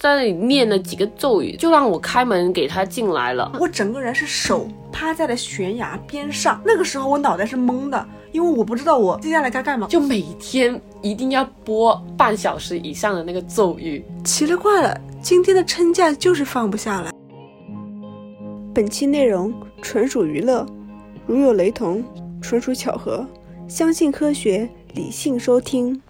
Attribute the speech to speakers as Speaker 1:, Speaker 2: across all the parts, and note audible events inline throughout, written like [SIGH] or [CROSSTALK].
Speaker 1: 在那里念了几个咒语，就让我开门给他进来了。
Speaker 2: 我整个人是手趴在了悬崖边上，那个时候我脑袋是懵的，因为我不知道我接下来该干嘛，
Speaker 1: 就每天一定要播半小时以上的那个咒语。
Speaker 2: 奇了怪了，今天的称价就是放不下来。本期内容纯属娱乐，如有雷同，纯属巧合。相信科学，理性收听。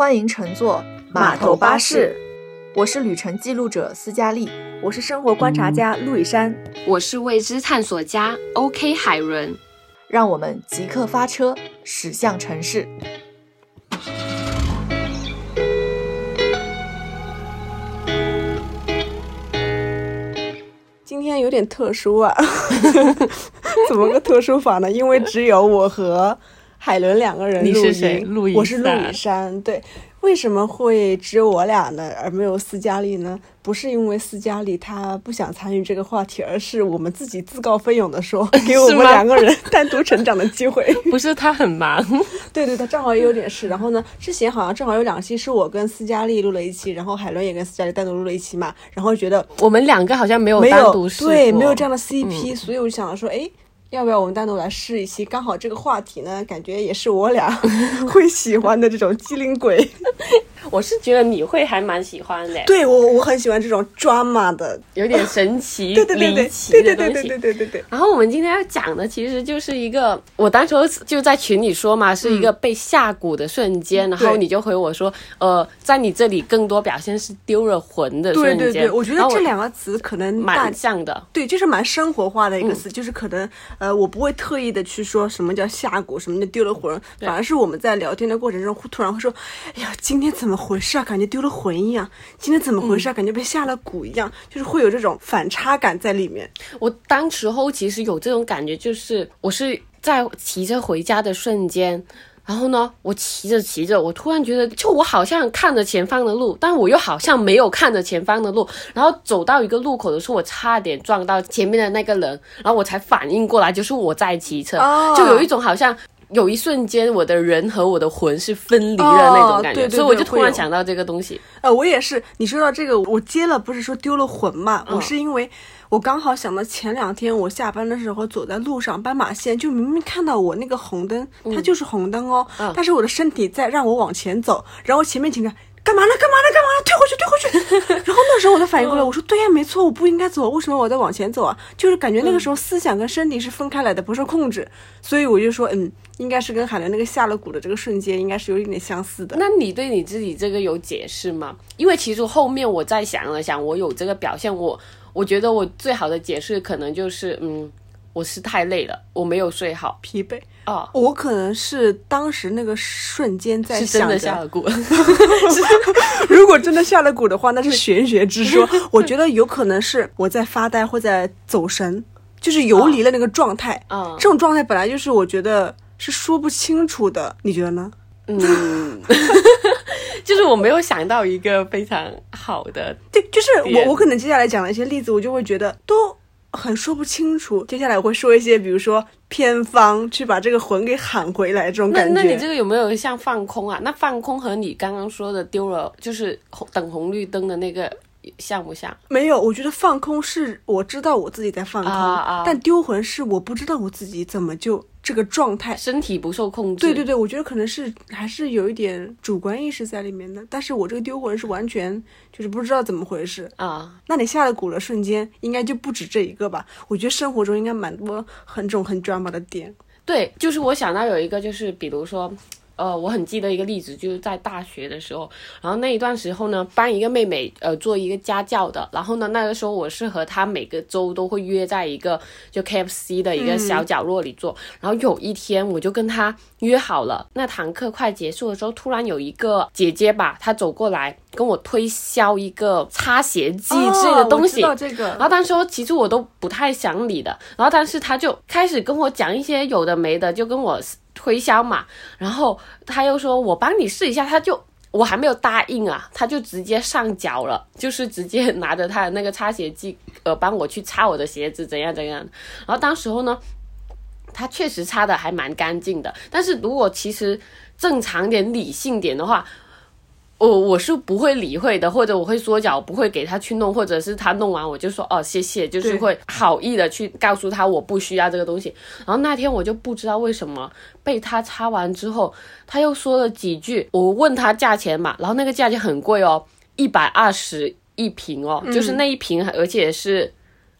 Speaker 3: 欢迎乘坐码头巴士，我是旅程记录者斯嘉丽，
Speaker 2: 我是生活观察家陆以山，
Speaker 1: 我是未知探索家 OK 海伦，
Speaker 3: 让我们即刻发车驶向城市。
Speaker 2: 今天有点特殊啊，[LAUGHS] 怎么个特殊法呢？因为只有我和。海伦两个人录
Speaker 1: 音，
Speaker 2: 我是陆以山。对，为什么会只有我俩呢，而没有斯嘉丽呢？不是因为斯嘉丽她不想参与这个话题，而是我们自己自告奋勇的说，[LAUGHS] 给我们两个人 [LAUGHS] 单独成长的机会。[LAUGHS]
Speaker 1: 不是他很忙，
Speaker 2: 对对，他正好也有点事。然后呢，之前好像正好有两期是我跟斯嘉丽录了一期，然后海伦也跟斯嘉丽单独录了一期嘛。然后觉得
Speaker 1: 我们两个好像没有
Speaker 2: 没有
Speaker 1: 对
Speaker 2: 没有这样的 CP，所以我就想说，哎。要不要我们单独来试一期？刚好这个话题呢，感觉也是我俩 [LAUGHS] 会喜欢的这种机灵鬼。
Speaker 1: 我是觉得你会还蛮喜欢的。
Speaker 2: 对我我很喜欢这种 drama 的，
Speaker 1: 有点神奇、[LAUGHS]
Speaker 2: 离奇的东西。对对对对对对对。
Speaker 1: 然后我们今天要讲的其实就是一个，我当时就在群里说嘛，是一个被下蛊的瞬间，然后你就回我说，呃，在你这里更多表现是丢了魂的瞬
Speaker 2: 间。对对对，我觉得这两个词可能
Speaker 1: 蛮像的。
Speaker 2: 对，就是蛮生活化的一个词，就是可能呃，我不会特意的去说什么叫下蛊，什么叫丢了魂，反而是我们在聊天的过程中会突然会说，哎呀，今天怎么？回事啊？感觉丢了魂一样，今天怎么回事？感觉被下了蛊一样，就是会有这种反差感在里面。
Speaker 1: 我当时候其实有这种感觉，就是我是在骑车回家的瞬间，然后呢，我骑着骑着，我突然觉得，就我好像看着前方的路，但我又好像没有看着前方的路。然后走到一个路口的时候，我差点撞到前面的那个人，然后我才反应过来，就是我在骑车，就有一种好像。有一瞬间，我的人和我的魂是分离的那种感觉，所以我就突然想到这个东西。
Speaker 2: 呃，我也是。你说到这个，我接了，不是说丢了魂嘛？我是因为我刚好想到前两天我下班的时候走在路上，斑马线就明明看到我那个红灯，它就是红灯哦，但是我的身体在让我往前走，然后前面警察。干嘛呢？干嘛呢？干嘛呢？退回去，退回去。[LAUGHS] 然后那时候我才反应过来，我说对呀，没错，我不应该走，为什么我在往前走啊？就是感觉那个时候思想跟身体是分开来的，不受控制。所以我就说，嗯，应该是跟海伦那个下了蛊的这个瞬间，应该是有一点相似的。
Speaker 1: 那你对你自己这个有解释吗？因为其实后面我再想了想，我有这个表现，我我觉得我最好的解释可能就是，嗯。我是太累了，我没有睡好，
Speaker 2: 疲惫
Speaker 1: 啊。
Speaker 2: 我可能是当时那个瞬间在
Speaker 1: 想，真的下了蛊。[LAUGHS]
Speaker 2: 如果真的下了蛊的话，那是玄学之说。[LAUGHS] 我觉得有可能是我在发呆或在走神，就是游离了那个状态。啊，这种状态本来就是我觉得是说不清楚的。你觉得呢？
Speaker 1: 嗯，[LAUGHS] 就是我没有想到一个非常好的。
Speaker 2: 对，就是我我可能接下来讲的一些例子，我就会觉得都。很说不清楚，接下来我会说一些，比如说偏方，去把这个魂给喊回来，这种感觉。
Speaker 1: 那那你这个有没有像放空啊？那放空和你刚刚说的丢了，就是等红绿灯的那个像不像？
Speaker 2: 没有，我觉得放空是我知道我自己在放空，但丢魂是我不知道我自己怎么就。这个状态，
Speaker 1: 身体不受控制。
Speaker 2: 对对对，我觉得可能是还是有一点主观意识在里面的。但是我这个丢魂是完全就是不知道怎么回事
Speaker 1: 啊。
Speaker 2: 那你下了蛊的瞬间，应该就不止这一个吧？我觉得生活中应该蛮多很种很 drama 的点。
Speaker 1: 对，就是我想到有一个，就是比如说。呃，我很记得一个例子，就是在大学的时候，然后那一段时候呢，帮一个妹妹呃做一个家教的，然后呢，那个时候我是和她每个周都会约在一个就 K F C 的一个小角落里做，然后有一天我就跟她约好了，那堂课快结束的时候，突然有一个姐姐吧，她走过来跟我推销一个擦鞋剂之类的东西，
Speaker 2: 这个，然
Speaker 1: 后当时其实我都不太想理的，然后但是她就开始跟我讲一些有的没的，就跟我。推销嘛，然后他又说我帮你试一下，他就我还没有答应啊，他就直接上脚了，就是直接拿着他的那个擦鞋机，呃，帮我去擦我的鞋子，怎样怎样。然后当时候呢，他确实擦的还蛮干净的。但是如果其实正常点、理性点的话，我我是不会理会的，或者我会缩脚，不会给他去弄，或者是他弄完我就说哦谢谢，就是会好意的去告诉他我不需要这个东西。然后那天我就不知道为什么被他擦完之后，他又说了几句，我问他价钱嘛，然后那个价钱很贵哦，一百二十一瓶哦，就是那一瓶，而且是。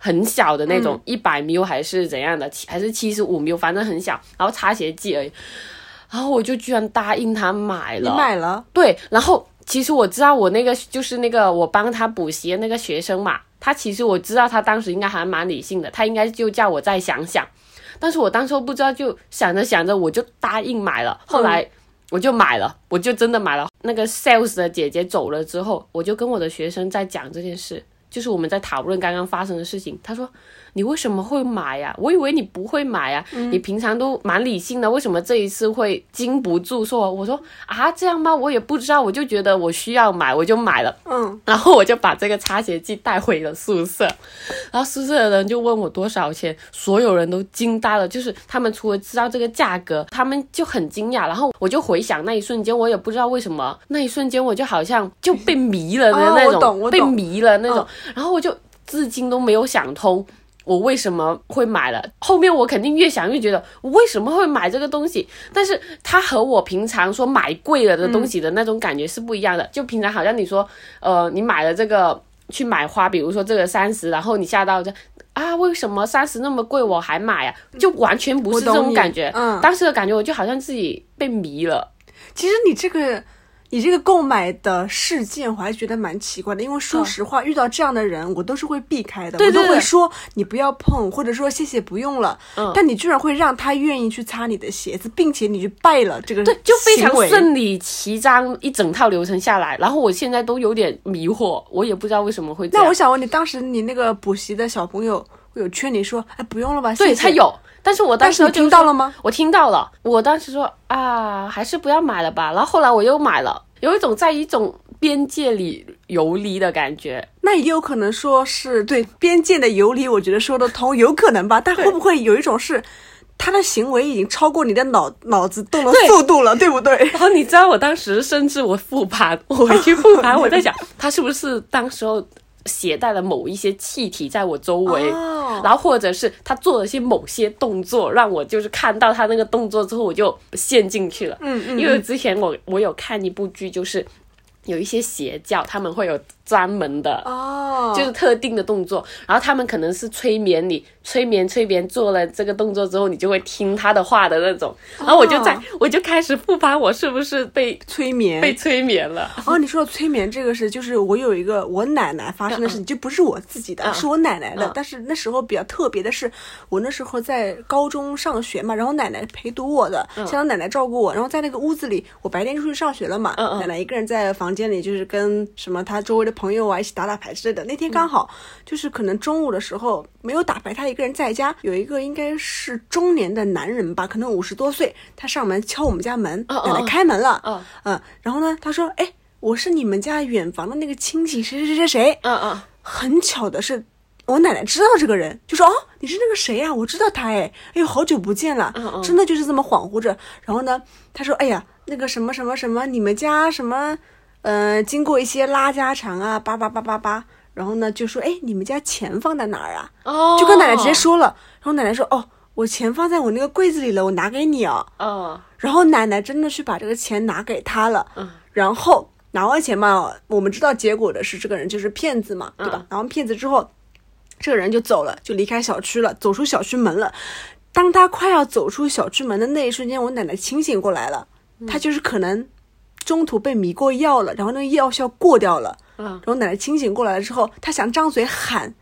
Speaker 1: 很小的那种，一百 ml 还是怎样的，七还是七十五 ml，反正很小，然后擦鞋剂而已。然后我就居然答应他买了
Speaker 2: 你
Speaker 1: 了，
Speaker 2: 买了，
Speaker 1: 对，然后其实我知道我那个就是那个我帮他补习的那个学生嘛，他其实我知道他当时应该还蛮理性的，他应该就叫我再想想，但是我当时不知道，就想着想着我就答应买了，后来我就买了，我就真的买了。那个 sales 的姐姐走了之后，我就跟我的学生在讲这件事。就是我们在讨论刚刚发生的事情，他说：“你为什么会买呀、我以为你不会买呀、你平常都蛮理性的，为什么这一次会禁不住说？”我说：“啊，这样吗？我也不知道，我就觉得我需要买，我就买了。”
Speaker 2: 嗯，[LAUGHS]
Speaker 1: 然后我就把这个擦鞋剂带回了宿舍，然后宿舍的人就问我多少钱，所有人都惊呆了，就是他们除了知道这个价格，他们就很惊讶。然后我就回想那一瞬间，我也不知道为什么，那一瞬间我就好像就被迷了的
Speaker 2: 哦
Speaker 1: 那种，被迷了那种，然后我就至今都没有想通。我为什么会买了？后面我肯定越想越觉得，我为什么会买这个东西？但是它和我平常说买贵了的东西的那种感觉是不一样的。就平常好像你说，呃，你买了这个去买花，比如说这个三十，然后你下到这啊，为什么三十那么贵我还买啊？就完全不是这种感觉。
Speaker 2: 嗯
Speaker 1: 当时的感觉我就好像自己被迷了。
Speaker 2: 其实你这个。你这个购买的事件，我还觉得蛮奇怪的，因为说实话，遇到这样的人，我都是会避开的，我都会说你不要碰，或者说谢谢不用了。
Speaker 1: 嗯
Speaker 2: 但你居然会让他愿意去擦你的鞋子，并且你去拜了这个
Speaker 1: 对，就非常顺理其章一整套流程下来，然后我现在都有点迷惑，我也不知道为什么会这样。
Speaker 2: 那我想问你，当时你那个补习的小朋友有劝你说，哎，不用了吧？谢谢
Speaker 1: 对他，有，但是我当时
Speaker 2: 听到了吗？
Speaker 1: 我听到了，我当时说啊，还是不要买了吧。然后后来我又买了，有一种在一种边界里游离的感觉。
Speaker 2: 那也有可能说是对边界的游离，我觉得说得通，有可能吧。[LAUGHS] 但会不会有一种是他的行为已经超过你的脑脑子动的速度了，对不对？
Speaker 1: 然后你知道，我当时甚至我复盘，我回去复盘，我在想 [LAUGHS] 他是不是当时候携带了某一些气体在我周围。
Speaker 2: 哦
Speaker 1: 然后或者是他做了些某些动作，让我就是看到他那个动作之后，我就陷进去了。
Speaker 2: 嗯嗯
Speaker 1: 因为之前我我有看一部剧，就是有一些邪教，他们会有专门的
Speaker 2: 哦，
Speaker 1: 就是特定的动作，然后他们可能是催眠你，催眠催眠做了这个动作之后，你就会听他的话的那种。然后我就在、我就开始复盘，我是不是被
Speaker 2: 催眠。
Speaker 1: 被催眠了？
Speaker 2: 哦，你说到催眠这个事，就是我有一个我奶奶发生的事情，就不是我自己的，
Speaker 1: 嗯。
Speaker 2: 是我奶奶的。
Speaker 1: 嗯。
Speaker 2: 但是那时候比较特别的是，我那时候在高中上学嘛，然后奶奶陪读我的，想让奶奶照顾我，然后在那个屋子里，我白天就出去上学了嘛，奶奶一个人在房间里，就是跟什么她周围的朋友啊一起打打牌之类的。那天刚好、就是可能中午的时候没有打牌，他一个人在家，有一个应该是中年的男人吧，可能五十多岁，他上门敲我们家门，奶奶
Speaker 1: 嗯
Speaker 2: 开门了，
Speaker 1: 嗯
Speaker 2: 嗯，然后呢，他说，哎，我是你们家远房的那个亲戚，谁谁谁谁谁。
Speaker 1: 嗯嗯，
Speaker 2: 很巧的是，我奶奶知道这个人，就说，哦，你是那个谁呀、我知道他，哎，哎呦，好久不见了，
Speaker 1: 嗯嗯。
Speaker 2: 真的就是这么恍惚着。然后呢，他说，哎呀，那个什么什么什么，你们家什么，呃，经过一些拉家常啊，叭叭叭叭叭。然后呢，就说，哎，你们家钱放在哪儿啊？
Speaker 1: 哦，
Speaker 2: 就跟奶奶直接，说了。然后奶奶说，哦，我钱放在我那个柜子里了，我拿给你哦。
Speaker 1: 嗯
Speaker 2: 然后奶奶真的去把这个钱拿给他了，
Speaker 1: 嗯
Speaker 2: 然后拿完钱嘛，我们知道结果的是这个人就是骗子嘛，对吧
Speaker 1: 嗯？
Speaker 2: 拿完骗子之后，这个人就走了，就离开小区了，走出小区门了。当他快要走出小区门的那一瞬间，我奶奶清醒过来了，
Speaker 1: 嗯
Speaker 2: 她就是可能中途被迷过药了，然后那个药效过掉了，
Speaker 1: 嗯
Speaker 2: 然后奶奶清醒过来了之后，她想张嘴喊。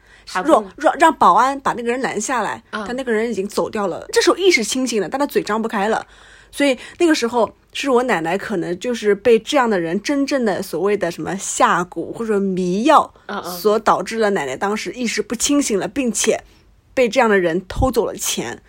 Speaker 2: 让让让保安把那个人拦下来，
Speaker 1: 嗯
Speaker 2: 但那个人已经走掉了。这时候意识清醒了，但她嘴张不开了，所以那个时候是我奶奶可能就是被这样的人真正的所谓的什么下蛊或者迷药所导致了奶奶当时意识不清醒了，并且被这样的人偷走了钱。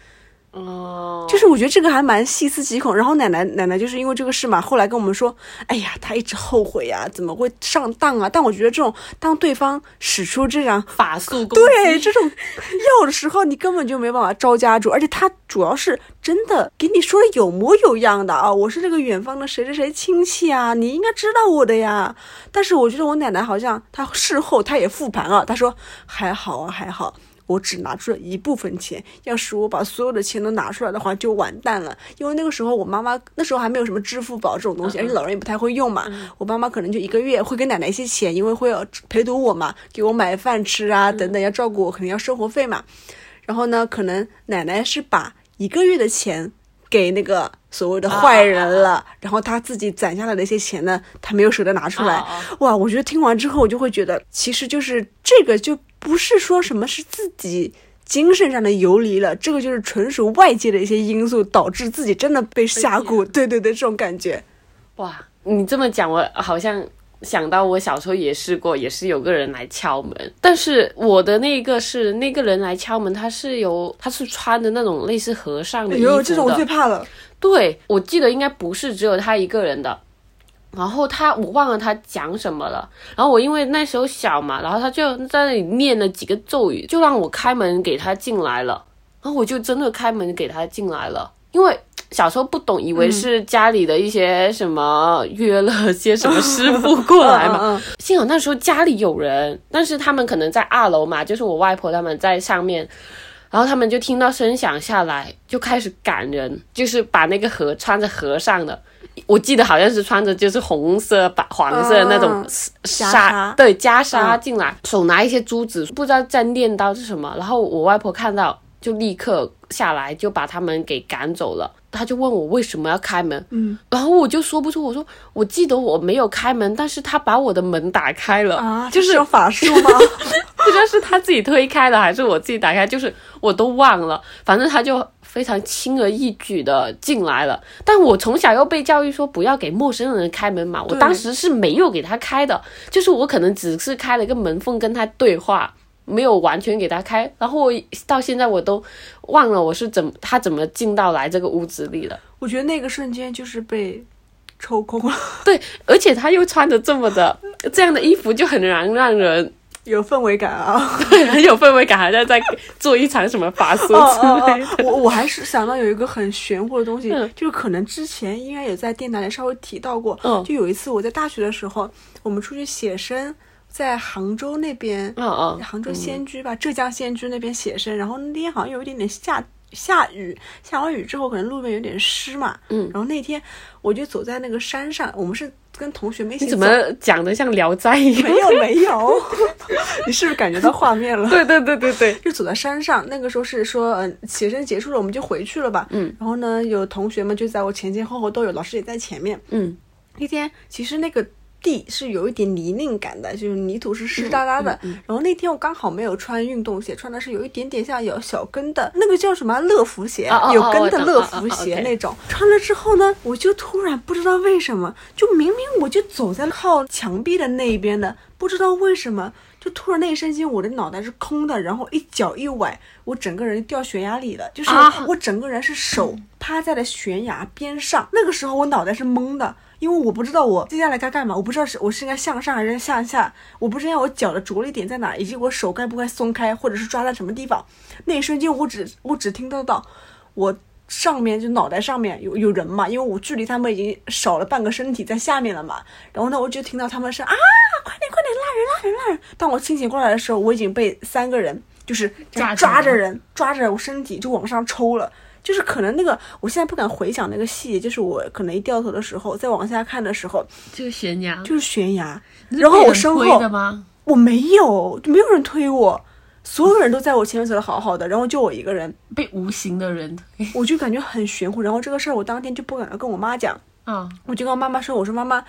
Speaker 1: 哦，
Speaker 2: 就是我觉得这个还蛮细思极恐。然后奶奶奶奶就是因为这个事嘛，后来跟我们说，哎呀，她一直后悔呀、怎么会上当啊？但我觉得这种当对方使出这样
Speaker 1: 法术
Speaker 2: 对 [LAUGHS] 这种药的时候，你根本就没办法招架住，而且他主要是真的给你说的有模有样的啊，我是这个远方的谁谁谁亲戚啊，你应该知道我的呀。但是我觉得我奶奶好像她事后她也复盘了，她说还好啊还好。我只拿出了一部分钱，要是我把所有的钱都拿出来的话，就完蛋了。因为那个时候我妈妈那时候还没有什么支付宝这种东西，而且老人也不太会用嘛。我妈妈可能就一个月会给奶奶一些钱，因为会有陪读我嘛，给我买饭吃啊等等，要照顾我，肯定要生活费嘛。然后呢，可能奶奶是把一个月的钱给那个所谓的坏人了，然后他自己攒下来的一些钱呢，他没有舍得拿出来。哇，我觉得听完之后，我就会觉得，其实就是这个就不是说什么是自己。精神上的游离了，这个就是纯属外界的一些因素导致自己真的被下蛊，对对对，这种感觉。
Speaker 1: 哇，你这么讲，我好像想到我小时候也试过，也是有个人来敲门，但是我的那个是那个人来敲门，他是有他是穿的那种类似和尚的衣服的，
Speaker 2: 呦，这种我最怕了。
Speaker 1: 对，我记得应该不是只有他一个人的。然后他我忘了他讲什么了，然后我因为那时候小嘛，然后他就在那里念了几个咒语，就让我开门给他进来了，然后我就真的开门给他进来了，因为小时候不懂，以为是家里的一些什么约了些什么师傅过来嘛，幸好那时候家里有人，但是他们可能在二楼嘛，就是我外婆他们在上面，然后他们就听到声响下来，就开始赶人，就是把那个和穿着和尚的，我记得好像是穿着就是红色、白黄色的那种
Speaker 2: 嗯
Speaker 1: 纱，对袈裟
Speaker 2: 嗯
Speaker 1: 进来，手拿一些珠子，不知道在念叨是什么。然后我外婆看到，就立刻下来就把他们给赶走了。他就问我为什么要开门，
Speaker 2: 嗯，
Speaker 1: 然后我就说不出，我说我记得我没有开门，但是他把我的门打开了，
Speaker 2: 啊，
Speaker 1: 就是
Speaker 2: 有法术吗？[LAUGHS]
Speaker 1: 不知道是他自己推开的还是我自己打开，就是我都忘了。反正他就非常轻而易举的进来了。但我从小又被教育说不要给陌生人开门嘛，我当时是没有给他开的，就是我可能只是开了一个门缝跟他对话。没有完全给他开，然后我到现在我都忘了我是怎么他怎么进到来这个屋子里的。
Speaker 2: 我觉得那个瞬间就是被抽空了，[LAUGHS]
Speaker 1: 对，而且他又穿着这么的这样的衣服，就很难让人
Speaker 2: 有氛围感啊。[LAUGHS]
Speaker 1: 对很有氛围感，好像在做一场什么法术之
Speaker 2: 哦
Speaker 1: 类的。
Speaker 2: 哦哦，我我还是想到有一个很玄乎的东西，
Speaker 1: 嗯
Speaker 2: 就是可能之前应该也在电台里稍微提到过。
Speaker 1: 嗯
Speaker 2: 就有一次我在大学的时候，我们出去写生，在杭州那边，
Speaker 1: 嗯嗯，
Speaker 2: 杭州仙居吧，浙江仙居那边写生，然后那天好像有一点点下下雨，下完雨之后可能路面有点湿嘛，
Speaker 1: 嗯
Speaker 2: 然后那天我就走在那个山上，我们是跟同学们一起。
Speaker 1: 你怎么讲的像聊斋一样？
Speaker 2: 没有没有，[LAUGHS] 你是不是感觉到画面了？
Speaker 1: 对对对对对，
Speaker 2: 就走在山上，那个时候是说，嗯、写生结束了，我们就回去了吧。
Speaker 1: 嗯，
Speaker 2: 然后呢，有同学们就在我前前后后都有，老师也在前面。
Speaker 1: 嗯
Speaker 2: 那天其实那个地是有一点泥泞感的，就是泥土是湿哒哒
Speaker 1: 嗯
Speaker 2: 的。然后那天我刚好没有穿运动鞋，穿的是有一点点像有小跟的那个叫什么乐福鞋，有跟的乐福鞋那种。穿了之后呢，我就突然不知道为什么，就明明我就走在靠墙壁的那一边的，不知道为什么。就突然那一瞬间，我的脑袋是空的，然后一脚一崴，我整个人掉悬崖里了。就是
Speaker 1: 啊
Speaker 2: 我整个人是手趴在了悬崖边上，那个时候我脑袋是懵的，因为我不知道我接下来该干嘛，我不知道是我是应该向上还是向下，我不知道我脚的着力点在哪，以及我手该不该松开，或者是抓在什么地方。那一瞬间，我只我只听得到我。上面就脑袋上面有有人嘛，因为我距离他们已经少了半个身体在下面了嘛。然后呢，我就听到他们是啊，快点快点拉人拉人拉人。当我清醒过来的时候，我已经被三个人就是抓着人抓着我身体就往上抽了。就是可能那个，我现在不敢回想那个细节，就是我可能一掉头的时候，再往下看的时候，
Speaker 1: 就是悬崖，
Speaker 2: 就是悬崖，然后我身后？我没有，就没有人推我，所有人都在我前面走的好好的，然后就我一个人，
Speaker 1: 被无形的人推 [LAUGHS]
Speaker 2: 我就感觉很玄乎。然后这个事儿我当天就不敢跟我妈讲，[LAUGHS]
Speaker 1: 啊，
Speaker 2: 我就跟我妈妈说，我说妈妈。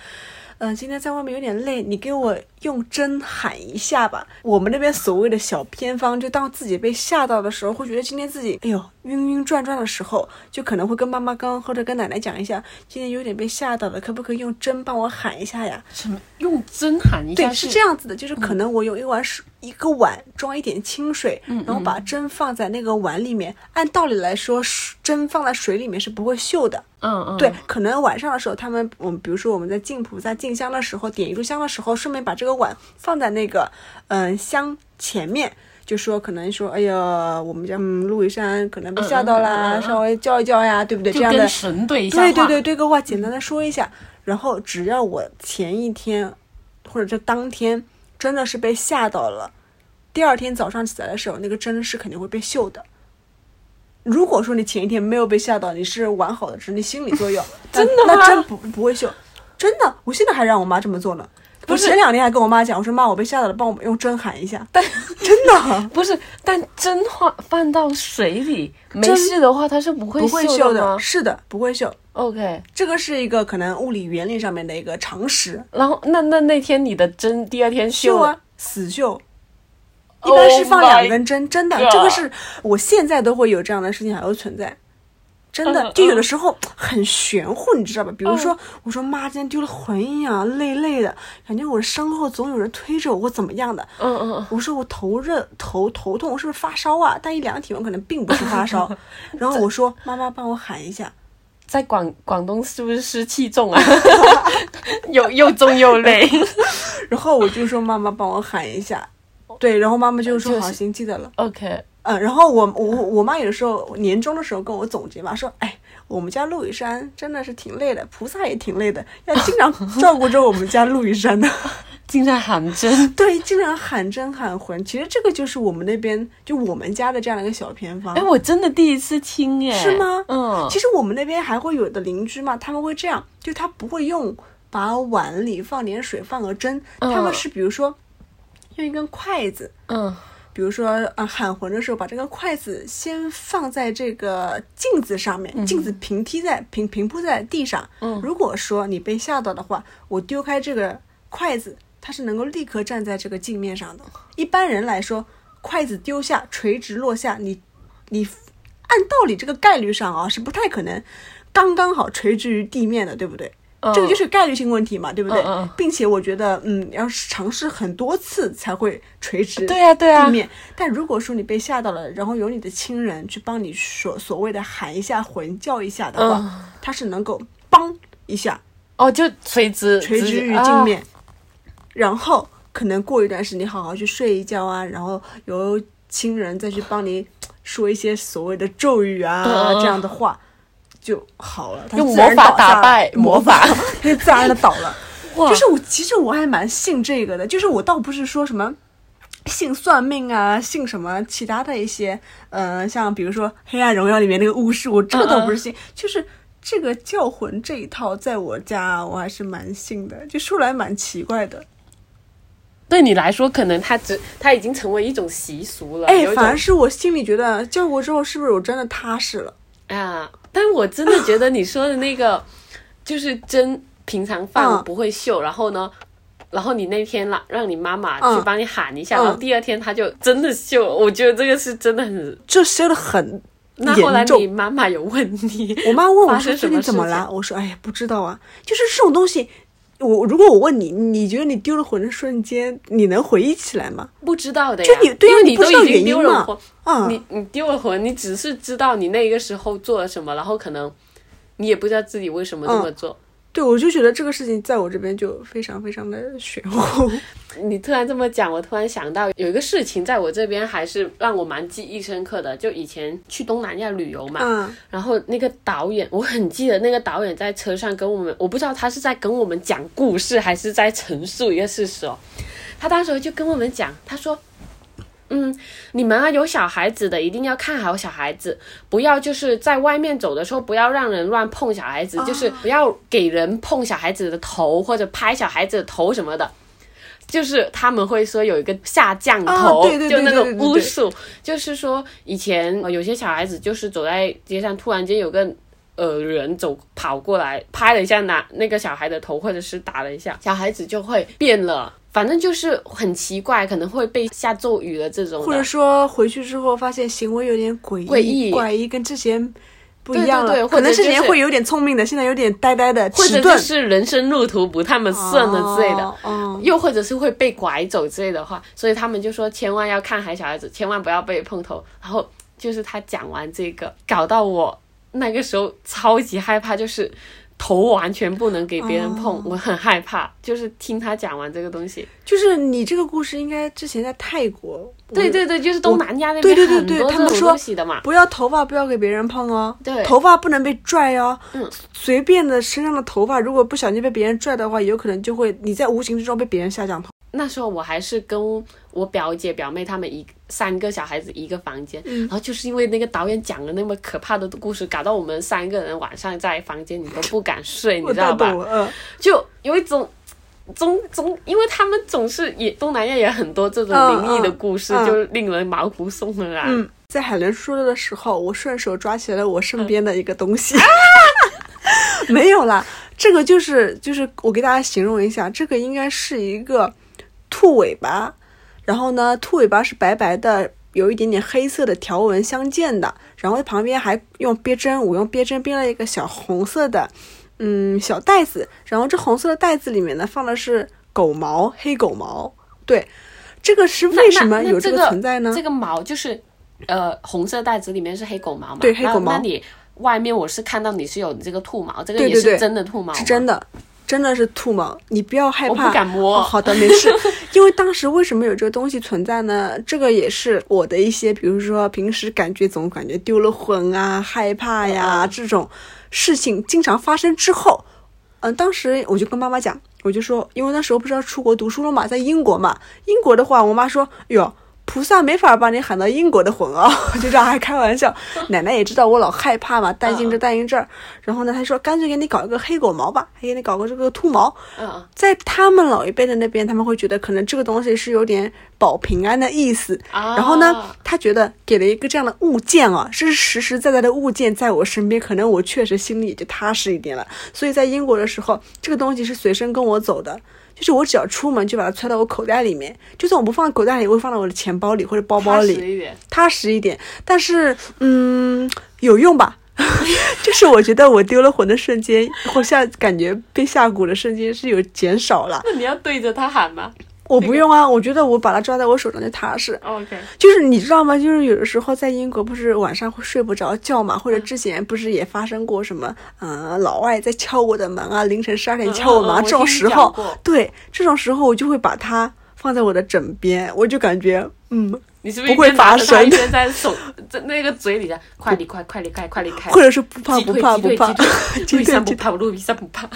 Speaker 2: 嗯、今天在外面有点累，你给我用针喊一下吧。我们那边所谓的小偏方，就当自己被吓到的时候，会觉得今天自己，哎呦，晕晕转转的时候，就可能会跟妈妈刚或者跟奶奶讲一下，今天有点被吓到了，可不可以用针帮我喊一下呀？
Speaker 1: 什么用针喊一下？
Speaker 2: 对，是这样子的，就是可能我用一碗水，一个碗装一点清水，然后把针放在那个碗里面。按道理来说，针放在水里面是不会锈的。
Speaker 1: 嗯嗯。
Speaker 2: 对，可能晚上的时候，他们我们比如说我们在敬菩萨、敬香的时候，点一炷香的时候，顺便把这个碗放在那个嗯香前面。就说可能说，哎呀，我们家陆羽山可能被吓到啦，稍微叫一叫呀，对不对？这样的
Speaker 1: 神对一
Speaker 2: 下对对对对个话，简单的说一下。然后只要我前一天或者这当天真的是被吓到了，第二天早上起来的时候，那个针是肯定会被锈的。如果说你前一天没有被吓到，你是完好的，只是你心理作用，
Speaker 1: 真的
Speaker 2: 吗？那针不不会锈，真的，我现在还让我妈这么做呢。
Speaker 1: 不
Speaker 2: 是前两天还跟我妈讲，我说妈，我被吓到了，帮我用针喊一下。
Speaker 1: 但 [LAUGHS]
Speaker 2: 真的 [LAUGHS]
Speaker 1: 不是，但针放放到水里没事的话，它是不会
Speaker 2: 不会锈
Speaker 1: 的。
Speaker 2: 是的，不会锈。
Speaker 1: OK，
Speaker 2: 这个是一个可能物理原理上面的一个常识。
Speaker 1: 然后那那那天你的针第二天
Speaker 2: 锈啊，死锈。一般是放两根针，真的，这个是我现在都会有这样的事情还会存在。真的，就有的时候很玄乎，你知道吧？比如说，我说妈，今天丢了魂一样，累累的，感觉我身后总有人推着我，或怎么样的。
Speaker 1: 嗯嗯嗯。
Speaker 2: 我说我头热，头头痛，是不是发烧啊？但一量体温，可能并不是发烧。[LAUGHS] 然后我说妈妈，帮我喊一下，
Speaker 1: 在广广东是不是湿气重啊？[LAUGHS] 又又重又累。
Speaker 2: 然后我就说妈妈，帮我喊一下。对，然后妈妈就说好，行，记得了。
Speaker 1: OK。
Speaker 2: 嗯，然后我我我妈有的时候年终的时候跟我总结嘛，说，哎，我们家陆羽山真的是挺累的，菩萨也挺累的，要经常 [LAUGHS] 照顾着我们家陆羽山的，[LAUGHS]
Speaker 1: 经常喊针，
Speaker 2: 对，经常喊针喊魂。其实这个就是我们那边就我们家的这样的一个小偏方。
Speaker 1: 哎，我真的第一次听，耶，
Speaker 2: 是吗？
Speaker 1: 嗯，
Speaker 2: 其实我们那边还会有的邻居嘛，他们会这样，就他不会用把碗里放点水放个针，他们是比如说用一根筷子，
Speaker 1: 嗯。
Speaker 2: 比如说，啊，喊魂的时候，把这个筷子先放在这个镜子上面，镜子平踢在平平铺在地上。
Speaker 1: 嗯，
Speaker 2: 如果说你被吓到的话，我丢开这个筷子，它是能够立刻站在这个镜面上的。一般人来说，筷子丢下垂直落下，你你按道理这个概率上啊是不太可能刚刚好垂直于地面的，对不对？这个就是概率性问题嘛，对不对？并且我觉得，嗯，要尝试很多次才会垂直
Speaker 1: 对呀，对
Speaker 2: 呀地面。但如果说你被吓到了，然后有你的亲人去帮你所所谓的喊一下魂叫一下的话，它是能够帮一下
Speaker 1: 哦，就垂直
Speaker 2: 垂直于镜面。然后可能过一段时间，好好去睡一觉啊，然后由亲人再去帮你说一些所谓的咒语啊这样的话。就好了，
Speaker 1: 用魔法打败 [LAUGHS]
Speaker 2: 魔
Speaker 1: 法，
Speaker 2: 它就自然的倒了。[LAUGHS] 就是我，其实我还蛮信这个的。就是我倒不是说什么信算命啊，信什么其他的一些，呃，像比如说《黑暗荣耀》里面那个巫师，我这个倒不是信。就是这个叫魂这一套，在我家我还是蛮信的。就说来蛮奇怪的，
Speaker 1: 对你来说，可能它只它已经成为一种习俗了。
Speaker 2: 哎，反而是我心里觉得叫过之后，是不是我真的踏实了？
Speaker 1: 啊。但我真的觉得你说的那个，[LAUGHS] 就是真平常饭不会锈，然后呢，然后你那天让让你妈妈去帮你喊一下，然后第二天他就真的锈了。我觉得这个是真的很，
Speaker 2: 就锈的很
Speaker 1: 那后来你妈妈有问你，
Speaker 2: 我妈问我说最近怎么了？我说哎呀不知道啊，就是这种东西。我如果我问你，你觉得你丢了魂的瞬间，你能回忆起来吗？
Speaker 1: 不知道的
Speaker 2: 呀，就你对
Speaker 1: 呀，
Speaker 2: 你
Speaker 1: 都已经丢
Speaker 2: 了
Speaker 1: 魂，你你丢了魂，你只是知道你那个时候做了什么，然后可能你也不知道自己为什么这么做。
Speaker 2: 对，我就觉得这个事情在我这边就非常非常的玄乎。[LAUGHS]
Speaker 1: 你突然这么讲，我突然想到有一个事情，在我这边还是让我蛮记忆深刻的。就以前去东南亚旅游嘛，
Speaker 2: 嗯，
Speaker 1: 然后那个导演，我很记得那个导演在车上跟我们，我不知道他是在跟我们讲故事，还是在陈述一个事实哦。他当时就跟我们讲，他说。嗯，你们啊，有小孩子的一定要看好小孩子，不要就是在外面走的时候，不要让人乱碰小孩子，就是不要给人碰小孩子的头或者拍小孩子的头什么的。就是他们会说有一个下降头，就那个巫术，就是说以前有些小孩子就是走在街上，突然间有个呃人走跑过来拍了一下那那个小孩的头，或者是打了一下，小孩子就会变了。反正就是很奇怪，可能会被下咒语的这种的，
Speaker 2: 或者说回去之后发现行为有点诡异、
Speaker 1: 诡异
Speaker 2: 怪异，跟之前不一样了。
Speaker 1: 对对对
Speaker 2: 可能
Speaker 1: 是
Speaker 2: 之前会有点聪明的，现在有点呆呆的、
Speaker 1: 或者是人生路途不他们顺了之类的。
Speaker 2: 哦哦
Speaker 1: 又或者是会被拐走之类的话，所以他们就说千万要看海小孩子，千万不要被碰头。然后就是他讲完这个，搞到我那个时候超级害怕，就是头完全不能给别人碰，
Speaker 2: 哦
Speaker 1: 我很害怕。就是听他讲完这个东西，
Speaker 2: 就是你这个故事应该之前在泰国。
Speaker 1: 对对对，就是东南亚那边很
Speaker 2: 对对对，他们说。不要头发不要给别人碰哦，
Speaker 1: 对
Speaker 2: 头发不能被拽哦，
Speaker 1: 嗯，
Speaker 2: 随便的身上的头发，如果不小心被别人拽的话，有可能就会你在无形之中被别人下降头。
Speaker 1: 那时候我还是跟我表姐表妹他们一三个小孩子一个房间，
Speaker 2: 嗯
Speaker 1: 然后就是因为那个导演讲了那么可怕的故事，搞到我们三个人晚上在房间里都不敢睡，你知道吧就有一种。总总，因为他们总是也东南亚也很多这种
Speaker 2: 嗯
Speaker 1: 灵异的故事，
Speaker 2: 嗯嗯
Speaker 1: 就令人毛骨悚然。
Speaker 2: 嗯，在海伦说的时候，我顺手抓起了我身边的一个东西。[LAUGHS] 没有啦，这个就是就是我给大家形容一下，这个应该是一个兔尾巴，然后呢，兔尾巴是白白的，有一点点黑色的条纹相间的，然后旁边还用别针，我用别针编了一个小红色的，嗯，小袋子，然后这红色的袋子里面呢放的是狗毛，黑狗毛，对，这个是为什么有
Speaker 1: 这个
Speaker 2: 存在呢？
Speaker 1: 这个毛就是，呃，红色袋子里面是黑狗毛嘛？
Speaker 2: 对黑狗毛。
Speaker 1: 那那你外面我是看到你是有这个兔毛，这个也是真的兔毛吗，
Speaker 2: 是真的，真的是兔毛，你不要害怕。
Speaker 1: 我不敢摸
Speaker 2: 哦好的，没事。[LAUGHS] 因为当时为什么有这个东西存在呢？这个也是我的一些，比如说平时感觉总感觉丢了魂啊、害怕呀、
Speaker 1: 嗯
Speaker 2: 这种事情经常发生之后，嗯、当时我就跟妈妈讲，我就说，因为那时候不是要出国读书了嘛，在英国嘛，英国的话，我妈说，哟。菩萨没法把你喊到英国的魂啊，[LAUGHS] 就这样还开玩笑。奶奶也知道我老害怕嘛，担心这担心这儿。然后呢，她说干脆给你搞一个黑狗毛吧，还给你搞个这个兔毛。
Speaker 1: 嗯嗯，
Speaker 2: 在他们老一辈的那边，他们会觉得可能这个东西是有点保平安的意思。
Speaker 1: 啊
Speaker 2: 然后呢，他觉得给了一个这样的物件啊，是实实在在的物件在我身边，可能我确实心里也就踏实一点了。所以在英国的时候，这个东西是随身跟我走的。就是我只要出门就把它揣到我口袋里面，就算我不放口袋里，我会放到我的钱包里或者包包
Speaker 1: 踏
Speaker 2: 里。
Speaker 1: 实一点。
Speaker 2: 踏实一点，但是嗯，有用吧？[LAUGHS] 就是我觉得我丢了魂的瞬间，或下感觉被下蛊的瞬间是有减少了。
Speaker 1: 那你要对着他喊吗
Speaker 2: 我不用啊，我觉得我把它抓在我手上就踏实。
Speaker 1: ？OK，
Speaker 2: 就是你知道吗？就是有的时候在英国不是晚上会睡不着觉嘛，或者之前不是也发生过什么，嗯、老外在敲我的门啊，凌晨十二点敲我门啊，
Speaker 1: 嗯嗯嗯
Speaker 2: 这种时候对这种时候我就会把它放在我的枕边，我就感觉嗯，
Speaker 1: 你是不是
Speaker 2: 不会发生
Speaker 1: 它一边在手在那个嘴里的快离快快离开快离开，
Speaker 2: 或者是不怕不怕不怕，
Speaker 1: 退击退，路
Speaker 2: 击退击
Speaker 1: 易莎不怕，路易莎不怕。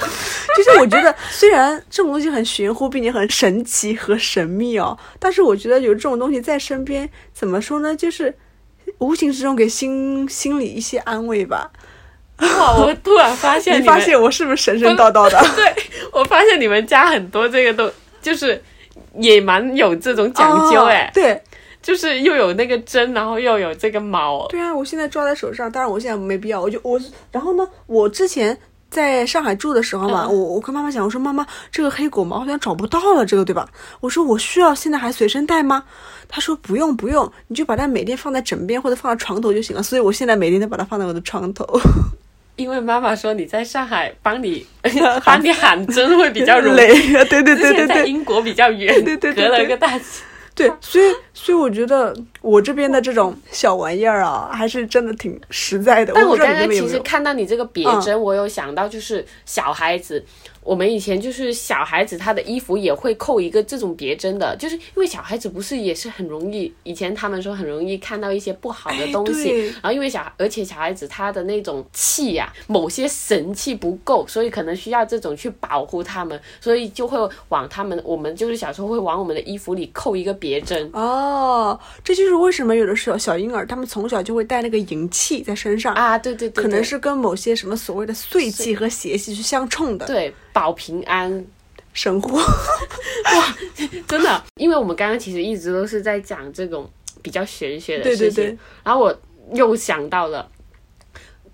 Speaker 2: 就是我觉得，虽然这种东西很玄乎，并且很神奇和神秘哦，但是我觉得有这种东西在身边，怎么说呢？就是无形之中给心心里一些安慰吧。
Speaker 1: 哇！我突然发现们
Speaker 2: 你发现我是不是神神叨叨的？
Speaker 1: 对，我发现你们家很多这个都就是也蛮有这种讲究哎、
Speaker 2: 哦对
Speaker 1: 就是又有那个针，然后又有这个毛。
Speaker 2: 对啊，我现在抓在手上，当然我现在没必要，我就我，然后呢，我之前。在上海住的时候嘛，
Speaker 1: 嗯
Speaker 2: 我我跟妈妈讲，我说妈妈，这个黑狗毛好像找不到了，这个对吧？我说我需要现在还随身带吗？她说不用不用，你就把它每天放在枕边或者放在床头就行了。所以我现在每天都把它放在我的床头。
Speaker 1: 因为妈妈说你在上海帮你 [LAUGHS] 帮你喊针会比较容易，[LAUGHS]
Speaker 2: 累，对对对对对 [LAUGHS]
Speaker 1: 在英国比较远，
Speaker 2: 对对对
Speaker 1: 隔了
Speaker 2: 对
Speaker 1: 一个大。
Speaker 2: 对，所以所以我觉得我这边的这种小玩意儿啊，还是真的挺实在的。
Speaker 1: 但我刚刚其实？看到你这个别
Speaker 2: 嗯
Speaker 1: 针，我有想到就是小孩子。我们以前就是小孩子，他的衣服也会扣一个这种别针的，就是因为小孩子不是也是很容易，以前他们说很容易看到一些不好的
Speaker 2: 哎
Speaker 1: 东西，
Speaker 2: 对
Speaker 1: 然后因为小而且小孩子他的那种气呀、某些神气不够，所以可能需要这种去保护他们，所以就会往他们我们就是小时候会往我们的衣服里扣一个别针。
Speaker 2: 哦，这就是为什么有的时候小婴儿他们从小就会带那个银器在身上，
Speaker 1: 啊，对对对对
Speaker 2: 可能是跟某些什么所谓的晦气和邪气是相冲的。
Speaker 1: 对保平安，
Speaker 2: 神乎，[LAUGHS]
Speaker 1: 真的，因为我们刚刚其实一直都是在讲这种比较玄学的
Speaker 2: 对
Speaker 1: 事情，
Speaker 2: 对对，
Speaker 1: 然后我又想到了。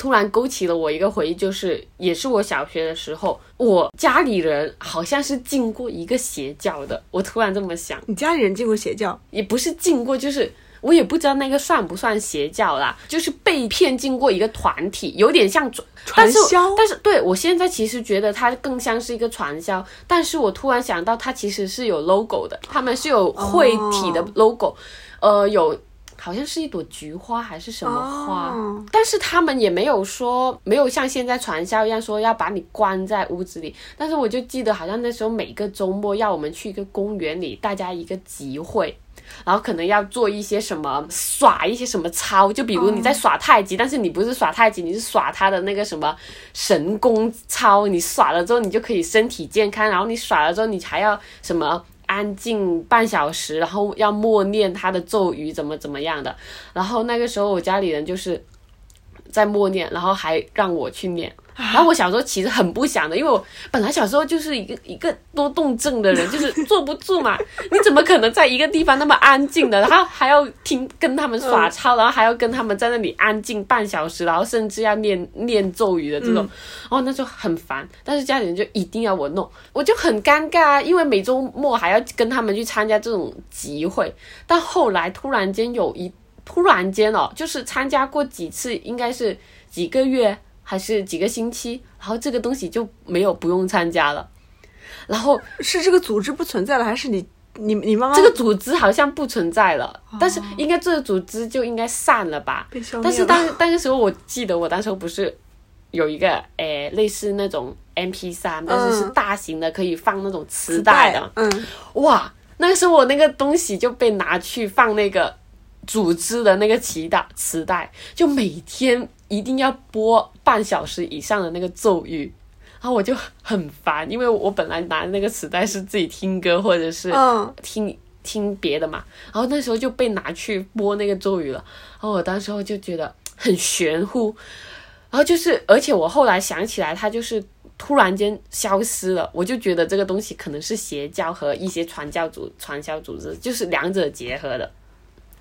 Speaker 1: 突然勾起了我一个回忆，就是也是我小学的时候，我家里人好像是进过一个邪教的。我突然这么想，
Speaker 2: 你家里人进过邪教？
Speaker 1: 也不是进过，就是我也不知道那个算不算邪教啦，就是被骗进过一个团体，有点像传
Speaker 2: 传销
Speaker 1: 但是对我现在其实觉得它更像是一个传销，但是我突然想到，它其实是有 logo 的，他们是有会体的 logo，、呃，有。好像是一朵菊花还是什么花，
Speaker 2: 哦
Speaker 1: 但是他们也没有说没有像现在传销一样说要把你关在屋子里。但是我就记得好像那时候每个周末要我们去一个公园里，大家一个集会，然后可能要做一些什么耍一些什么操，就比如你在耍太极，但是你不是耍太极，你是耍他的那个什么神功操，你耍了之后你就可以身体健康，然后你耍了之后你还要什么。安静半小时，然后要默念他的咒语，怎么怎么样的。然后那个时候我家里人就是在默念，然后还让我去念。然后我小时候其实很不想的，因为我本来小时候就是一个一个多动症的人，就是坐不住嘛。[LAUGHS] 你怎么可能在一个地方那么安静的，然后还要听跟他们耍操，然后还要跟他们在那里安静半小时，然后甚至要念念咒语的这种，哦，那就很烦。但是家里人就一定要我弄，我就很尴尬啊，因为每周末还要跟他们去参加这种集会。但后来突然间有一突然间哦，就是参加过几次，应该是几个月还是几个星期，然后这个东西就没有不用参加了。然后
Speaker 2: 是这个组织不存在了，还是你你你妈妈
Speaker 1: 这个组织好像不存在了，但是应该这个组织就应该散了吧？但是当那个时候我记得我当时不是有一个诶类似那种 MP 三，但是是大型的，可以放那种磁带的。
Speaker 2: 嗯，
Speaker 1: 哇，那个时候我那个东西就被拿去放那个组织的那个磁带，磁带就每天一定要播半小时以上的那个咒语，然后我就很烦，因为我本来拿那个磁带是自己听歌或者是
Speaker 2: 嗯。
Speaker 1: 听。听别的嘛，然后那时候就被拿去播那个咒语了，然后我当时候就觉得很玄乎，然后就是，而且我后来想起来，它就是突然间消失了，我就觉得这个东西可能是邪教和一些传教组、传销组织，就是两者结合的。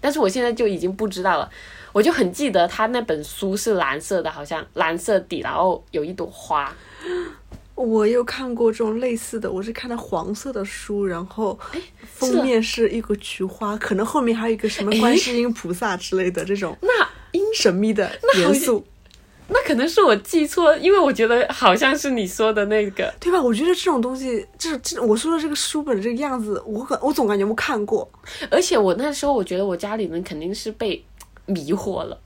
Speaker 1: 但是我现在就已经不知道了，我就很记得他那本书是蓝色的，好像蓝色底，然后有一朵花。
Speaker 2: 我有看过这种类似的，我是看的黄色的书，然后封面是一个菊花，可能后面还有一个什么观世音菩萨之类的这种
Speaker 1: 那
Speaker 2: 神秘的元素，
Speaker 1: 那可能是我记错，因为我觉得好像是你说的那个。
Speaker 2: 对吧？我觉得这种东西，这这我说的这个书本这个样子，我感我总感觉我看过，
Speaker 1: 而且我那时候我觉得我家里人肯定是被迷惑了。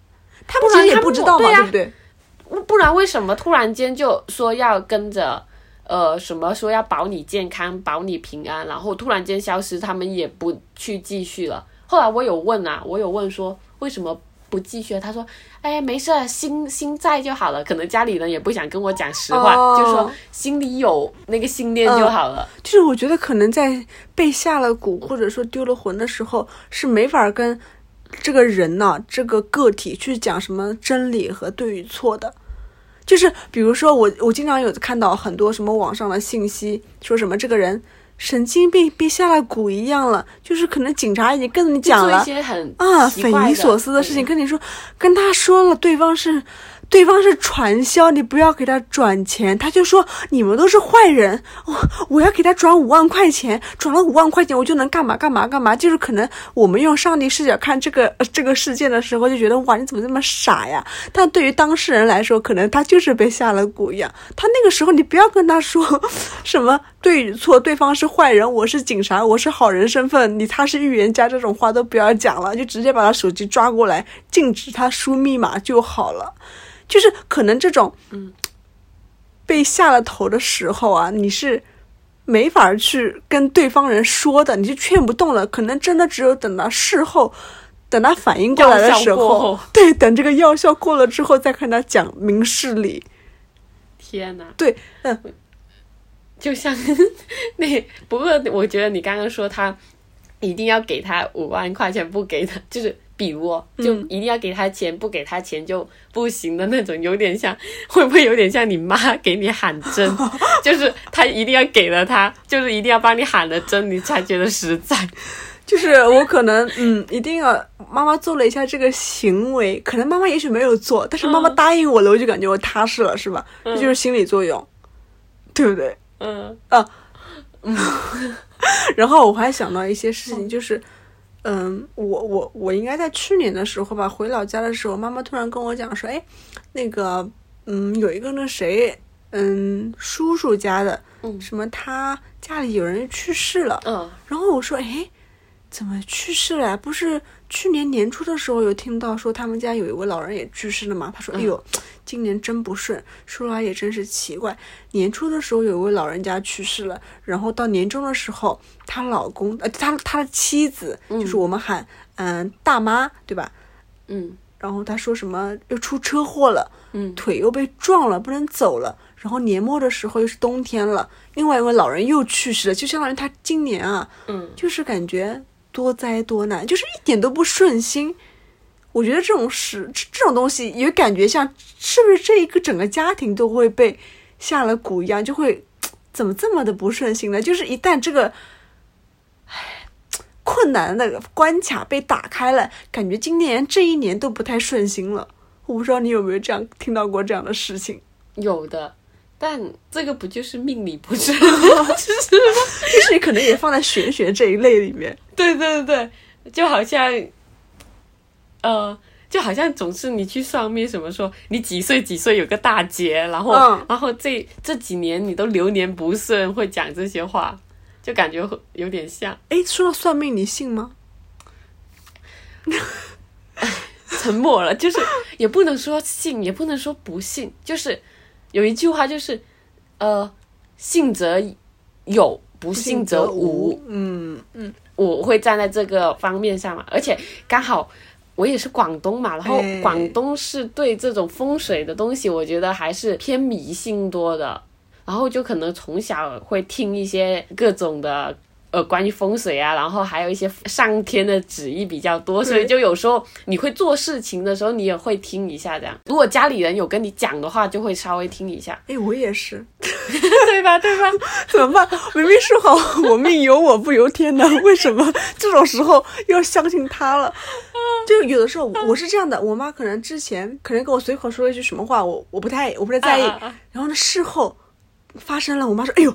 Speaker 2: 他
Speaker 1: 不然他们
Speaker 2: 不知道嘛，
Speaker 1: 对啊
Speaker 2: 不对？
Speaker 1: 不然为什么突然间就说要跟着呃什么说要保你健康、保你平安，然后突然间消失，他们也不去继续了。后来我有问啊，我有问说为什么不继续？他说：“哎，没事，心心在就好了。”可能家里人也不想跟我讲实话，
Speaker 2: 哦
Speaker 1: 就说心里有那个信念就好了。
Speaker 2: 就是我觉得可能在被下了蛊或者说丢了魂的时候，是没法跟这个人呢、这个个体去讲什么真理和对与错的。就是比如说我，我经常有看到很多什么网上的信息，说什么这个人神经病被下了蛊一样了，就是可能警察已经跟你讲
Speaker 1: 做一
Speaker 2: 了
Speaker 1: 些很
Speaker 2: 啊，匪夷所思的事情，
Speaker 1: 嗯
Speaker 2: 跟你说，跟他说了，对方是对方是传销，你不要给他转钱，他就说你们都是坏人，我我要给他转五万块钱，转了五万块钱我就能干嘛干嘛干嘛，就是可能我们用上帝视角看这个这个事件的时候，就觉得哇你怎么这么傻呀？但对于当事人来说，可能他就是被下了蛊一样，他那个时候你不要跟他说什么对与错，对方是坏人，我是警察，我是好人身份，你他是预言家这种话都不要讲了，就直接把他手机抓过来，禁止他输密码就好了。就是可能这种，嗯，被下了头的时候啊，你是没法去跟对方人说的，你就劝不动了。可能真的只有等到事后，等他反应过来的时候，对，等这个药效过了之后，再跟他讲明事理。
Speaker 1: 天哪！
Speaker 2: 对，嗯，
Speaker 1: 就像那，不过我觉得你刚刚说他一定要给他五万块钱，不给他就是。比如哦，就一定要给他钱，不给他钱就不行的那种，有点像，会不会有点像你妈给你喊针？[LAUGHS] 就是他一定要给了他，就是一定要帮你喊了针，你才觉得实在。[LAUGHS]
Speaker 2: 就是我可能嗯，一定要妈妈做了一下这个行为，可能妈妈也许没有做，但是妈妈
Speaker 1: 嗯
Speaker 2: 答应我了，我就感觉我踏实了，是吧？这就是心理作用，[LAUGHS] 对不对？
Speaker 1: 嗯
Speaker 2: 然后我还想到一些事情，就是，嗯，我我我应该在去年的时候吧，回老家的时候，妈妈突然跟我讲说，哎，那个，嗯，有一个那谁，嗯，叔叔家的，
Speaker 1: 嗯。
Speaker 2: 什么他家里有人去世了，
Speaker 1: 嗯。
Speaker 2: 然后我说，哎，怎么去世了呀？不是去年年初的时候有听到说他们家有一位老人也去世了吗？他说，哎呦，今年真不顺。说来也真是奇怪，年初的时候有一位老人家去世了，然后到年终的时候，她老公呃，她她的妻子，就是我们喊嗯、大妈，对吧？
Speaker 1: 嗯
Speaker 2: 然后她说什么又出车祸了，
Speaker 1: 嗯
Speaker 2: 腿又被撞了，不能走了。然后年末的时候又是冬天了，另外一位老人又去世了，就相当于他今年啊，
Speaker 1: 嗯，
Speaker 2: 就是感觉多灾多难，就是一点都不顺心。我觉得这种事，这这种东西，也感觉像是不是这一个整个家庭都会被下了蛊一样，就会怎么这么的不顺心呢？就是一旦这个，唉，困难的关卡被打开了，感觉今年这一年都不太顺心了。我不知道你有没有这样听到过这样的事情，
Speaker 1: 有的，但这个不就是命理不顺？[LAUGHS]
Speaker 2: 就是可能也放在玄学这一类里面。[LAUGHS]
Speaker 1: 对对对，就好像，呃，就好像总是你去算命什么说你几岁几岁有个大劫，然后、
Speaker 2: 嗯。
Speaker 1: 然后这这几年你都流年不顺，会讲这些话，就感觉会有点像。
Speaker 2: 哎，说到算命，你信吗？[LAUGHS]
Speaker 1: 沉默了，就是也不能说信，也不能说不信，就是有一句话就是，呃，信则有，不信则无。
Speaker 2: 嗯嗯，
Speaker 1: 我会站在这个方面上嘛，而且刚好我也是广东嘛，然后
Speaker 2: 哎
Speaker 1: 广东是对这种风水的东西，我觉得还是偏迷信多的，然后就可能从小会听一些各种的。呃，关于风水啊，然后还有一些上天的旨意比较多，所以就有时候你会做事情的时候，你也会听一下这样。如果家里人有跟你讲的话，就会稍微听一下，[LAUGHS]
Speaker 2: 哎，我也是。[LAUGHS]
Speaker 1: 对吧？对吧？[LAUGHS]
Speaker 2: 怎么办？明明说好我命由我不由天的，为什么这种时候又要相信他了？就有的时候我是这样的，我妈可能之前可能跟我随口说了一句什么话，我我不太我不太在意，
Speaker 1: 啊啊啊
Speaker 2: 然后呢事后发生了，我妈说：“哎呦，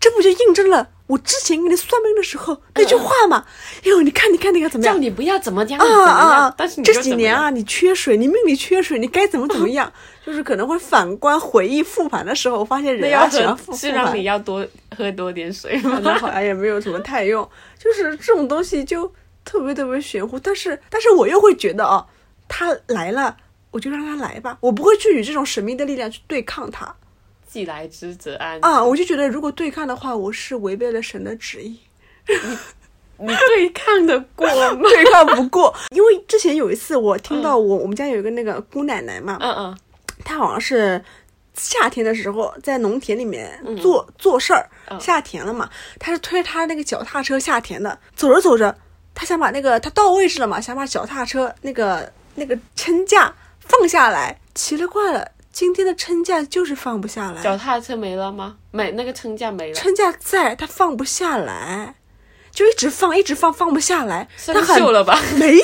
Speaker 2: 这不就印证了我之前给你算命的时候那句话吗？哎呦，你看你看那个怎么样
Speaker 1: 叫？”你不要怎么样，
Speaker 2: 啊啊啊！
Speaker 1: 但是你
Speaker 2: 这几年啊，你缺水，你命里缺水，你该怎么怎么样？[LAUGHS] 就是可能会反观回忆复盘的时候，发现人要
Speaker 1: 喝是
Speaker 2: 复盘
Speaker 1: 让你要多喝多点水吗？
Speaker 2: 那好像也没有什么太用，就是这种东西就特别特别玄乎。但是，但是我又会觉得啊，他来了，我就让他来吧，我不会去与这种神秘的力量去对抗他
Speaker 1: 既来之则安。
Speaker 2: 啊。我就觉得，如果对抗的话，我是违背了神的旨意，
Speaker 1: 你 [LAUGHS] 对抗的过吗？[LAUGHS]
Speaker 2: 对抗不过。[LAUGHS] 因为之前有一次，我听到我、我们家有一个那个姑奶奶嘛，
Speaker 1: 嗯嗯
Speaker 2: 她好像是。夏天的时候，在农田里面做、做事儿，下田了嘛。她是推着她那个脚踏车下田的，走着走着，她想把那个她到位置了嘛，想把脚踏车那个那个撑架放下来，奇了怪了，今天的撑架就是放不下来，
Speaker 1: 脚踏车没了吗？没，那个撑架没了。
Speaker 2: 撑架在，他放不下来，就一直放，一直放，放不下来。
Speaker 1: 生锈了吧？[LAUGHS]
Speaker 2: 没有，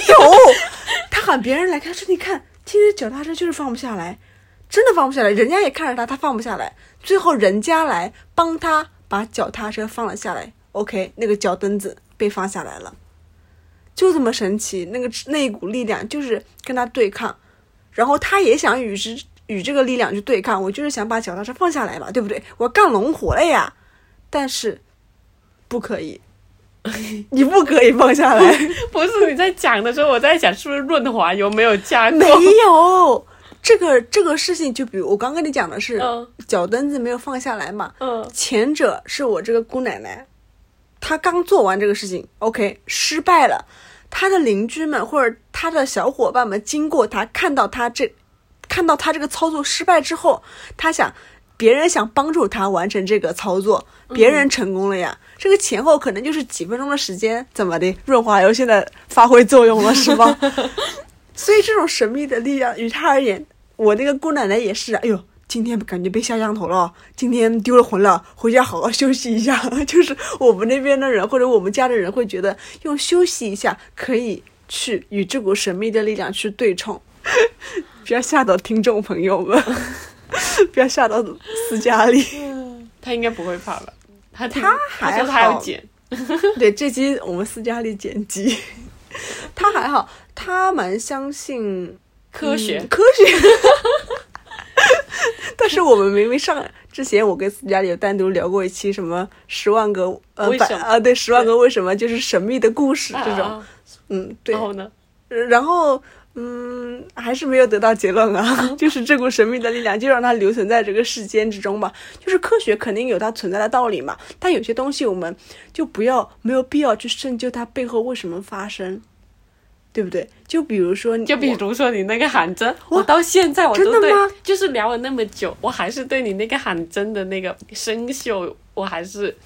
Speaker 2: 他喊别人来看，说你看，今天脚踏车就是放不下来，真的放不下来。人家也看着他，他放不下来，最后人家来帮他把脚踏车放了下来。OK，那个脚蹬子被放下来了，就这么神奇。那个那一股力量就是跟他对抗，然后他也想与之与这个力量去对抗。我就是想把脚踏车放下来嘛，对不对？我要干农活了呀，但是不可以。[LAUGHS] 你不可以放下来，[LAUGHS]
Speaker 1: 不是你在讲的时候，我在想是不是润滑油没有加 [LAUGHS] 过？
Speaker 2: 没有这个这个事情，就比如我刚跟你讲的是、
Speaker 1: 嗯
Speaker 2: 脚蹬子没有放下来嘛，
Speaker 1: 嗯
Speaker 2: 前者是我这个姑奶奶，她刚做完这个事情，OK 失败了，她的邻居们或者她的小伙伴们经过她看到她这看到他这个操作失败之后，他想。别人想帮助他完成这个操作，别人成功了呀。这个前后可能就是几分钟的时间，怎么的？润滑油现在发挥作用了是吗？[LAUGHS] 所以这种神秘的力量，于他而言，我那个姑奶奶也是，哎呦，今天感觉被下降头了，今天丢了魂了，回家好好休息一下。就是我们那边的人或者我们家的人会觉得用休息一下可以去与这股神秘的力量去对冲，[LAUGHS] 不要吓到听众朋友们，[LAUGHS] 不要吓到斯嘉丽。
Speaker 1: 他应该不会怕吧？他
Speaker 2: 他
Speaker 1: 他
Speaker 2: 还
Speaker 1: 好他剪，[LAUGHS]
Speaker 2: 对，这期我们斯嘉丽剪辑，他还好，他蛮相信
Speaker 1: 科学
Speaker 2: 嗯科学。但是我们明明上之前，我跟斯嘉丽有单独聊过一期什么十万个呃
Speaker 1: 为什么
Speaker 2: 百啊，对，十万个为什么就是神秘的故事这种，
Speaker 1: 啊
Speaker 2: 嗯，对
Speaker 1: 然，后呢？
Speaker 2: 然后嗯，还是没有得到结论啊，[LAUGHS] 就是这股神秘的力量就让它留存在这个世间之中吧。就是科学肯定有它存在的道理嘛，但有些东西我们就不要没有必要去深究它背后为什么发生，对不对？就比如说你，
Speaker 1: 就比如说你那个喊针，我到现在我都对
Speaker 2: 真的吗，
Speaker 1: 就是聊了那么久，我还是对你那个喊针的那个生锈，我还是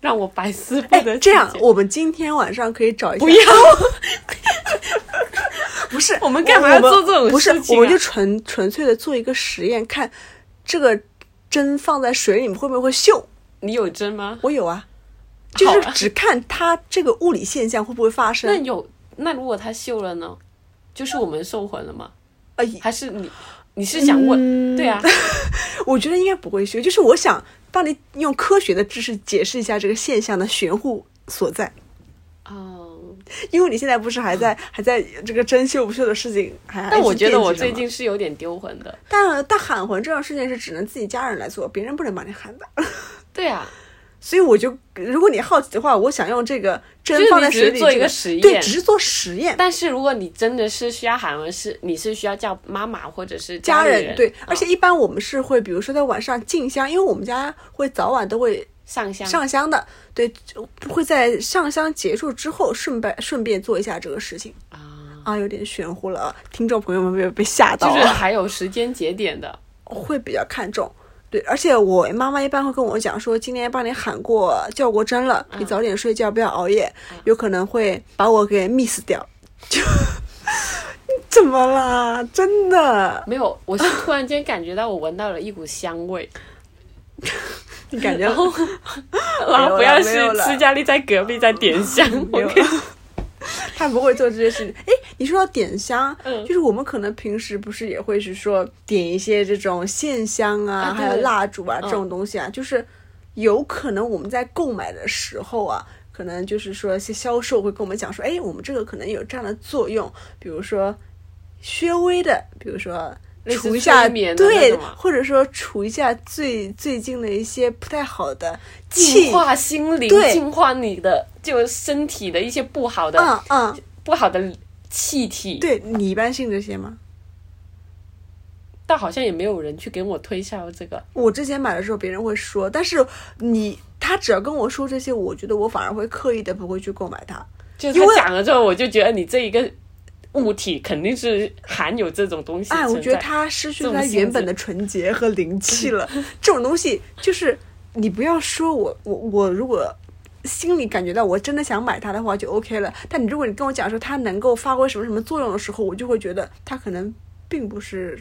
Speaker 1: 让我百思不
Speaker 2: 哎
Speaker 1: 得，
Speaker 2: 这样我们今天晚上可以找一下，
Speaker 1: 不要，[LAUGHS]
Speaker 2: 不是
Speaker 1: 我们干嘛要做这种
Speaker 2: 不是
Speaker 1: 事，情啊
Speaker 2: 我们就纯纯粹的做一个实验，看这个针放在水里面会不会会锈。
Speaker 1: 你有针吗？
Speaker 2: 我有啊，就是只看它这个物理现象会不会发生。
Speaker 1: 那有那如果它锈了呢？就是我们受魂了吗？
Speaker 2: 呃，
Speaker 1: 还是你你是想问？
Speaker 2: 嗯
Speaker 1: 对啊，[LAUGHS]
Speaker 2: 我觉得应该不会锈，就是我想帮你用科学的知识解释一下这个现象的玄乎所在。
Speaker 1: 哦，[LAUGHS]
Speaker 2: 因为你现在不是还在 [LAUGHS] 还在这个针绣不绣的事情还，
Speaker 1: 但我觉得我最近是有点丢魂的。
Speaker 2: 但但喊魂这种事情是只能自己家人来做，别人不能帮你喊的。[LAUGHS]
Speaker 1: 对啊，
Speaker 2: 所以我就，如果你好奇的话，我想用这个针
Speaker 1: 就是
Speaker 2: 放在
Speaker 1: 你只是做一个实验
Speaker 2: 对，只是做实验。
Speaker 1: 但是如果你真的是需要喊魂，是你是需要叫妈妈或者是
Speaker 2: 家
Speaker 1: 里
Speaker 2: 人对，
Speaker 1: 嗯
Speaker 2: 而且一般我们是会，比如说在晚上进香，因为我们家会早晚都会
Speaker 1: 上香
Speaker 2: 上香的，对，就会在上香结束之后顺便顺便做一下这个事情
Speaker 1: 啊，
Speaker 2: 啊，有点玄乎了啊，听众朋友们没有被吓到啊，
Speaker 1: 就是还有时间节点的。
Speaker 2: 会比较看重。对，而且我妈妈一般会跟我讲说，今天帮你喊过、叫过针了，你早点睡觉，不要熬夜，有可能会把我给 miss 掉。就怎么啦？真的？
Speaker 1: 没有，我是突然间感觉到我闻到了一股香味，[LAUGHS]
Speaker 2: 你感觉
Speaker 1: 然后 [LAUGHS] 然后不要是斯嘉丽在隔壁在点香，我跟 [LAUGHS]
Speaker 2: 他不会做这些事情。哎，你说到点香，
Speaker 1: 嗯
Speaker 2: 就是我们可能平时不是也会是说点一些这种线香啊，
Speaker 1: 啊
Speaker 2: 还有蜡烛啊、
Speaker 1: 嗯
Speaker 2: 这种东西啊，就是有可能我们在购买的时候啊。可能就是说，一些销售会跟我们讲说，哎，我们这个可能有这样的作用，比如说稍微的，比如说除一下对或者说除一下最最近的一些不太好的气
Speaker 1: 净，化心灵，净化你的就身体的一些不好的、
Speaker 2: 嗯嗯，
Speaker 1: 不好的气体。，
Speaker 2: 对你一般信这些吗？
Speaker 1: 但好像也没有人去给我推销这个。
Speaker 2: 我之前买的时候，别人会说，但是你他只要跟我说这些，我觉得我反而会刻意的不会去购买它。
Speaker 1: 就是他讲了之后，我就觉得你这一个物体肯定是含有这种东西
Speaker 2: 哎，我觉得它失去
Speaker 1: 这种性
Speaker 2: 它原本的纯洁和灵气了。这种 [LAUGHS] 东西就是你不要说我我我如果心里感觉到我真的想买它的话就 OK 了，但你如果你跟我讲说它能够发挥什么什么作用的时候，我就会觉得它可能并不是。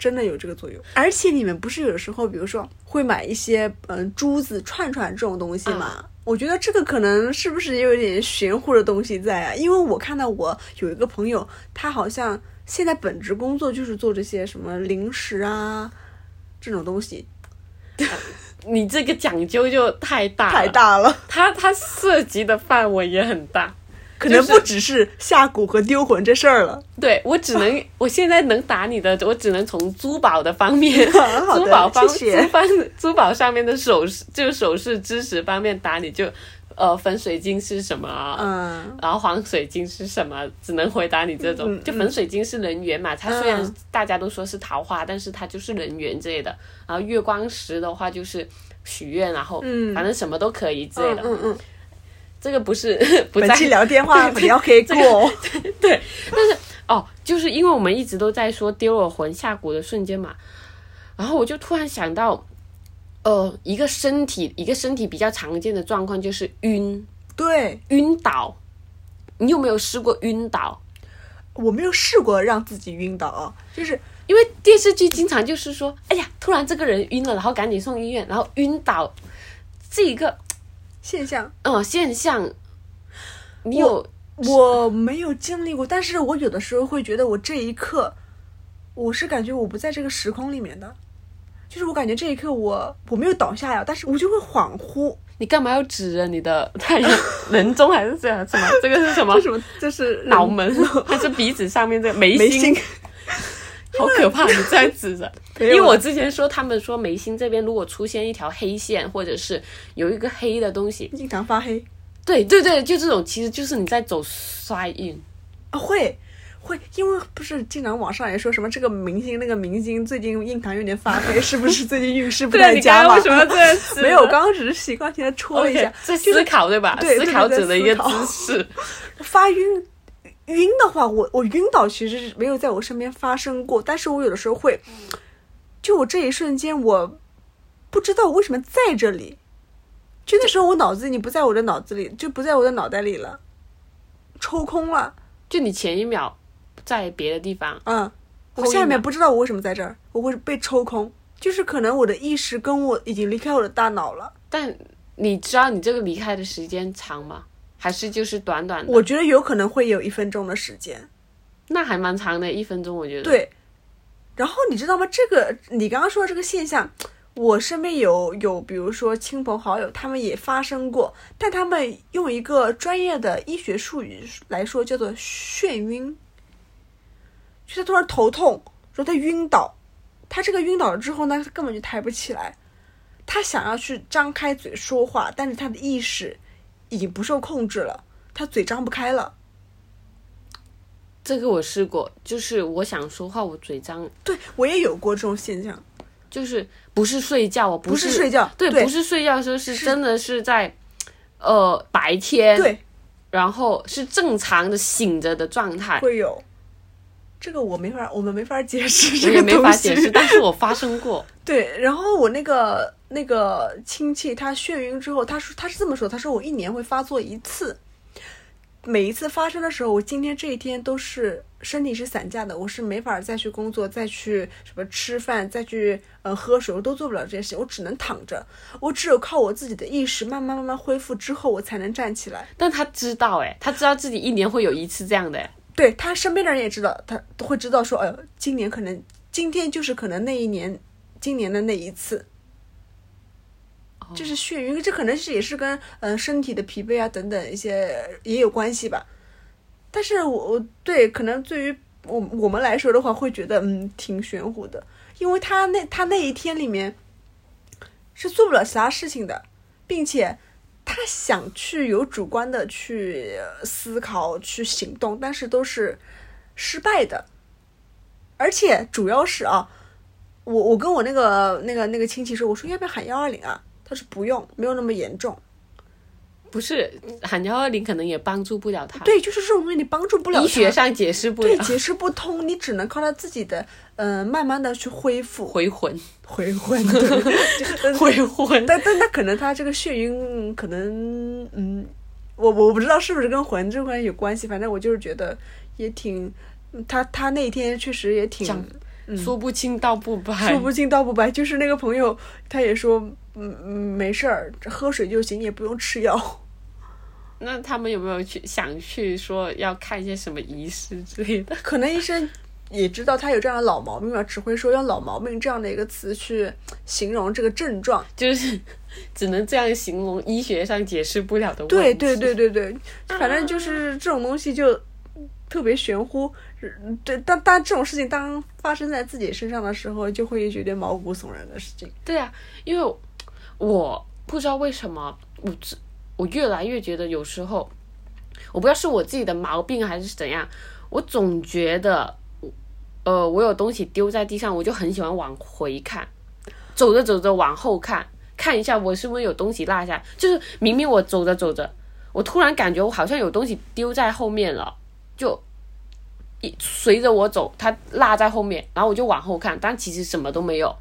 Speaker 2: 真的有这个作用，而且你们不是有的时候，比如说会买一些嗯珠子、串串这种东西嘛？我觉得这个可能是不是也有点玄乎的东西在啊？因为我看到我有一个朋友，他好像现在本职工作就是做这些什么零食啊这种东西，[LAUGHS]
Speaker 1: 你这个讲究就太大了
Speaker 2: 太，大了，
Speaker 1: 它它涉及的范围也很大。
Speaker 2: 可能不只是下蛊和丢魂这事儿了。
Speaker 1: 对我只能，[LAUGHS] 我现在能打你的，我只能从珠宝的方面，[LAUGHS] 珠宝方珠方珠宝上面的首饰，就是首饰知识方面打你就，呃，粉水晶是什么啊？
Speaker 2: 嗯，
Speaker 1: 然后黄水晶是什么？只能回答你这种。
Speaker 2: 嗯
Speaker 1: 就粉水晶是人缘嘛，它虽然
Speaker 2: 嗯
Speaker 1: 大家都说是桃花，但是它就是人缘之类的。然后月光石的话就是许愿，然后
Speaker 2: 嗯
Speaker 1: 反正什么都可以之类的。
Speaker 2: 嗯嗯，
Speaker 1: 这个不是 [LAUGHS] 不在
Speaker 2: 本期聊电话你要可以过哦。
Speaker 1: 对，但是哦，就是因为我们一直都在说丢了魂下蛊的瞬间嘛，然后我就突然想到，呃，一个身体一个身体比较常见的状况就是晕
Speaker 2: 对，
Speaker 1: 晕倒。你有没有试过晕倒？
Speaker 2: 我没有试过让自己晕倒啊，就是
Speaker 1: 因为电视剧经常就是说，哎呀，突然这个人晕了，然后赶紧送医院，然后晕倒，这一个
Speaker 2: 现象。
Speaker 1: 嗯现象，你有
Speaker 2: 我没有经历过，但是我有的时候会觉得，我这一刻，我是感觉我不在这个时空里面的，就是我感觉这一刻我我没有倒下呀，但是我就会恍惚。
Speaker 1: 你干嘛要指着你的太阳 [LAUGHS] 人中还是这样什么？这个是什么
Speaker 2: 为？[LAUGHS] 什么？这是
Speaker 1: 脑门 [LAUGHS] 还是鼻子上面这个眉
Speaker 2: 眉
Speaker 1: 心？
Speaker 2: 心？
Speaker 1: 好可怕！你这样指着，[LAUGHS] 因为我之前说他们说眉心这边如果出现一条黑线，或者是有一个黑的东西，
Speaker 2: 经常发黑
Speaker 1: 对对对，就这种，其实就是你在走衰运。
Speaker 2: 啊，会会，因为不是经常网上也说什么这个明星那个明星最近印堂有点发黑，[LAUGHS] 是不是最近运势不太佳
Speaker 1: 为？什么要这样？
Speaker 2: 没有，我刚刚只是习惯性的戳了一下，
Speaker 1: 思考对吧？
Speaker 2: 对对
Speaker 1: 思考者的一个姿势。[LAUGHS]
Speaker 2: 发晕。晕的话，我我晕倒其实是没有在我身边发生过，但是我有的时候会，就我这一瞬间，我不知道我为什么在这里，就那时候我脑子已经不在我的脑子里，就不在我的脑袋里了，抽空了，
Speaker 1: 就你前一秒在别的地方，
Speaker 2: 嗯，我下面
Speaker 1: 秒
Speaker 2: 不知道我为什么在这儿，我会被抽空，就是可能我的意识跟我已经离开我的大脑了，
Speaker 1: 但你知道你这个离开的时间长吗？还是就是短短的？
Speaker 2: 我觉得有可能会有一分钟的时间，
Speaker 1: 那还蛮长的，一分钟，我觉得。，
Speaker 2: 对，然后你知道吗？这个你刚刚说的这个现象，我身边有有，比如说亲朋好友，他们也发生过，但他们用一个专业的医学术语来说，叫做眩晕，就是他突然头痛，说他晕倒，他这个晕倒了之后呢，他根本就抬不起来，他想要去张开嘴说话，但是他的意识已经不受控制了，他嘴张不开了。
Speaker 1: 这个我试过，就是我想说话，我嘴张，
Speaker 2: 对我也有过这种现象，
Speaker 1: 就是不是睡觉，我
Speaker 2: 不
Speaker 1: 是
Speaker 2: 是睡觉，
Speaker 1: 对，
Speaker 2: 对
Speaker 1: 不是睡觉的时候，是真的是在，呃，白天，，
Speaker 2: 对，
Speaker 1: 然后是正常的醒着的状态，
Speaker 2: 会有。这个我没法，我们没法解释这个东西。
Speaker 1: 法解释，但是我发生过，
Speaker 2: 对，然后我那个那个亲戚他眩晕之后，他说他是这么说，他说我一年会发作一次，每一次发生的时候，我今天这一天都是身体是散架的，我是没法再去工作，再去什么吃饭，再去呃喝水，我都做不了这些事情，我只能躺着，我只有靠我自己的意识慢慢慢慢恢复之后，我才能站起来。
Speaker 1: 但他知道，哎，他知道自己一年会有一次这样的，哎，
Speaker 2: 对他身边的人也知道，他都会知道说，呃，今年可能今天就是可能那一年，今年的那一次，就是眩晕，这可能是也是跟呃身体的疲惫啊等等一些也有关系吧。但是我我对可能对于我我们来说的话，会觉得嗯挺玄乎的，因为他那他那一天里面是做不了其他事情的，并且他想去有主观的去思考、去行动，但是都是失败的。而且主要是啊，我我跟我那个那个那个亲戚说，我说要不要喊幺二零啊？他说不用，没有那么严重。
Speaker 1: 不是喊幺二零可能也帮助不了他，，
Speaker 2: 对，就是这种东西你帮助不了他。
Speaker 1: 医学上解释不了，
Speaker 2: 对解释不通，你只能靠他自己的呃慢慢的去恢复
Speaker 1: 回魂，[LAUGHS]
Speaker 2: 回魂。对，[LAUGHS]
Speaker 1: 回魂，
Speaker 2: 但但他可能他这个眩晕可能嗯，我我不知道是不是跟魂这块有关系，反正我就是觉得也挺，嗯他他那天确实也挺
Speaker 1: 讲说不清道不白，
Speaker 2: 说不清道不白。就是那个朋友他也说嗯嗯没事儿，喝水就行，也不用吃药。
Speaker 1: 那他们有没有去想去说要看一些什么仪式之类的？
Speaker 2: 可能医生也知道他有这样的老毛病吧，只会说用老毛病这样的一个词去形容这个症状。
Speaker 1: 就是只能这样形容医学上解释不了的问题。
Speaker 2: 对对对对对，反正就是这种东西就特别玄乎。嗯对，但但这种事情当发生在自己身上的时候，就会觉得毛骨悚然的事情。
Speaker 1: 对啊，因为我不知道为什么我自我越来越觉得有时候，我不知道是我自己的毛病还是怎样，我总觉得，呃，我有东西丢在地上，我就很喜欢往回看，走着走着往后看，看一下我是不是有东西落下，就是明明我走着走着，我突然感觉我好像有东西丢在后面了，就。一随着我走，他落在后面，然后我就往后看，但其实什么都没有，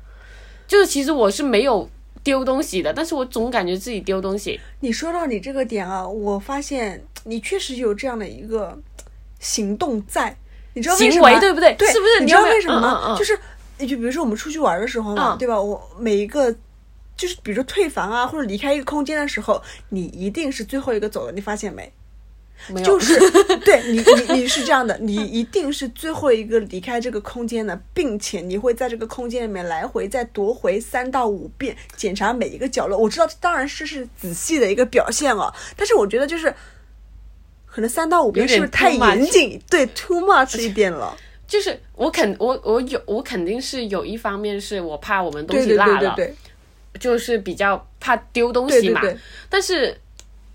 Speaker 1: 就是其实我是没有丢东西的，但是我总感觉自己丢东西。
Speaker 2: 你说到你这个点啊，我发现你确实有这样的一个行动在。你知道为什
Speaker 1: 行
Speaker 2: 么？
Speaker 1: 为对不对？
Speaker 2: 对，
Speaker 1: 是不是？
Speaker 2: 你知道为什么吗？
Speaker 1: 嗯嗯嗯
Speaker 2: 就是就比如说我们出去玩的时候嘛，
Speaker 1: 嗯
Speaker 2: 对吧？我每一个就是比如说退房啊，或者离开一个空间的时候，你一定是最后一个走的，你发现没？
Speaker 1: 没有，
Speaker 2: 就是 [LAUGHS] 对你，你你是这样的，你一定是最后一个离开这个空间的，并且你会在这个空间里面来回再夺回三到五遍，检查每一个角落。我知道，当然是是仔细的一个表现哦，但是我觉得就是可能三到五遍是不是太严谨？对，too much 一点了。
Speaker 1: 就是我肯我我有我肯定是有一方面是我怕我们东西落了，
Speaker 2: 对对对
Speaker 1: 就是比较怕丢东西嘛。
Speaker 2: 对对对，
Speaker 1: 但是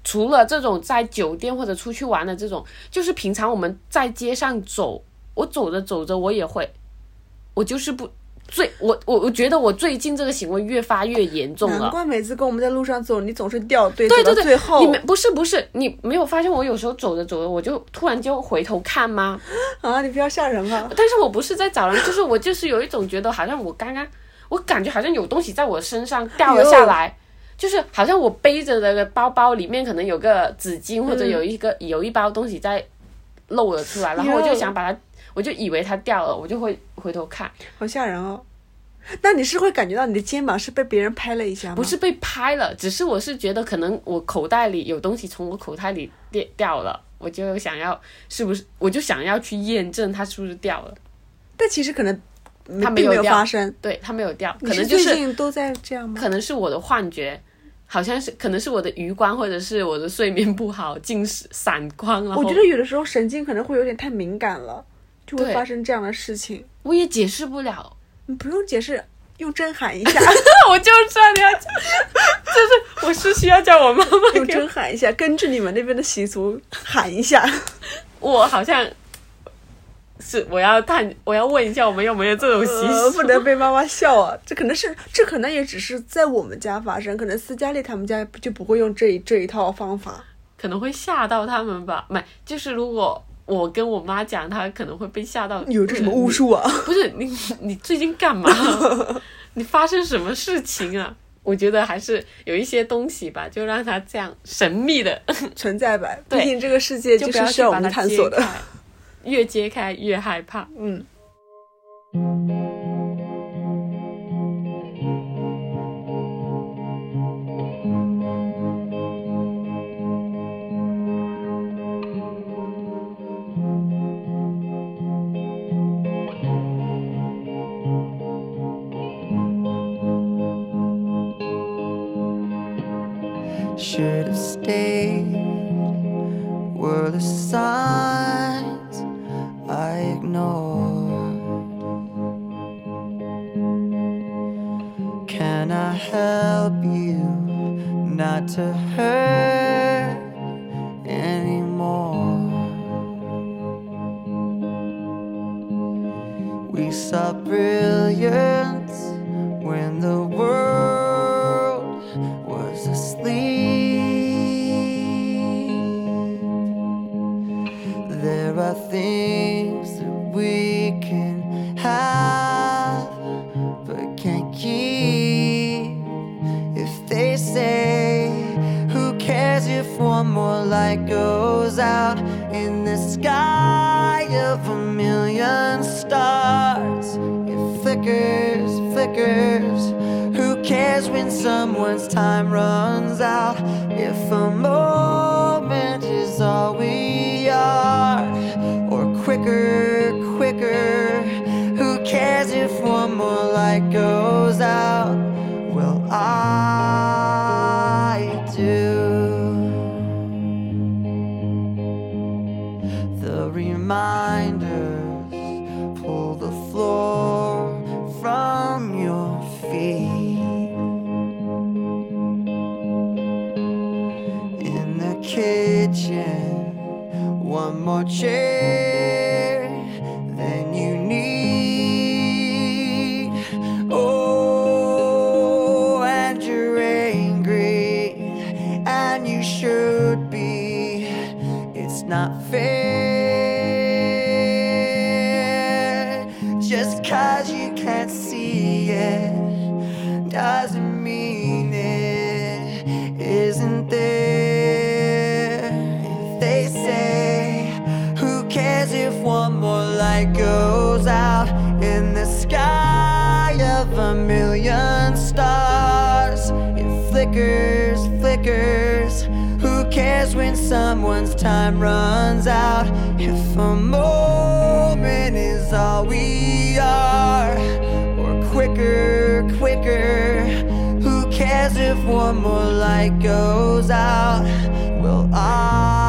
Speaker 1: 除了这种在酒店或者出去玩的这种，就是平常我们在街上走，我走着走着我也会，我就是不最我我我觉得我最近这个行为越发越严重了。
Speaker 2: 难怪每次跟我们在路上走，你总是掉队，
Speaker 1: 对对对，
Speaker 2: 走到最后
Speaker 1: 你们不是不是，你没有发现我有时候走着走着，我就突然就回头看吗？[LAUGHS]
Speaker 2: 啊，你不要吓人啊！
Speaker 1: 但是我不是在找人，就是我就是有一种觉得好像我刚刚，我感觉好像有东西在我身上掉了下来，就是好像我背着的包包里面可能有个纸巾，或者有一个、有一包东西在露了出来，然后我就想把它，我就以为它掉了，我就会回头看，
Speaker 2: 好吓人哦。那你是会感觉到你的肩膀是被别人拍了一下吗？
Speaker 1: 不是被拍了，只是我是觉得可能我口袋里有东西从我口袋里掉掉了。我就想要，是不是？我就想要去验证它是不是掉了。
Speaker 2: 但其实可能嗯
Speaker 1: 它没
Speaker 2: 并没有发生。
Speaker 1: 对，它没有掉，可
Speaker 2: 你
Speaker 1: 能就是
Speaker 2: 最近都在这样吗？
Speaker 1: 可能是我的幻觉，好像是可能是我的余光，或者是我的睡眠不好，近视散光了。
Speaker 2: 我觉得有的时候神经可能会有点太敏感了，就会发生这样的事情。
Speaker 1: 我也解释不了。
Speaker 2: 你不用解释，用针喊一下，[LAUGHS]
Speaker 1: 我就知道你要讲，就是我是需要叫我妈妈
Speaker 2: 用针喊一下，根据你们那边的习俗喊一下。[LAUGHS]
Speaker 1: 我好像是我要探，我要问一下我们有没有这种习
Speaker 2: 呃，
Speaker 1: 俗。
Speaker 2: 不能被妈妈笑啊！这可能是，这可能也只是在我们家发生，可能斯嘉丽他们家就不会用这一这一套方法。
Speaker 1: 可能会吓到他们吧？没，就是如果我跟我妈讲，她可能会被吓到。
Speaker 2: 有这什么巫术啊？[LAUGHS]
Speaker 1: 不是你，你最近干嘛？[LAUGHS] 你发生什么事情啊？我觉得还是有一些东西吧，就让它这样神秘的，
Speaker 2: 存在吧，[LAUGHS] 毕竟这个世界
Speaker 1: 就
Speaker 2: 是需要我们探索的。
Speaker 1: 越揭开越害怕。
Speaker 2: 嗯，
Speaker 4: light goes out in the sky of a million stars? It flickers, flickers. Who cares when someone's time runs out? If a moment is all we are, or quicker, quicker. Who cares if one more light goes flickers, flickers. Who cares when someone's time runs out? If a moment is all we are, or quicker, quicker. Who cares if one more light goes out? Will I?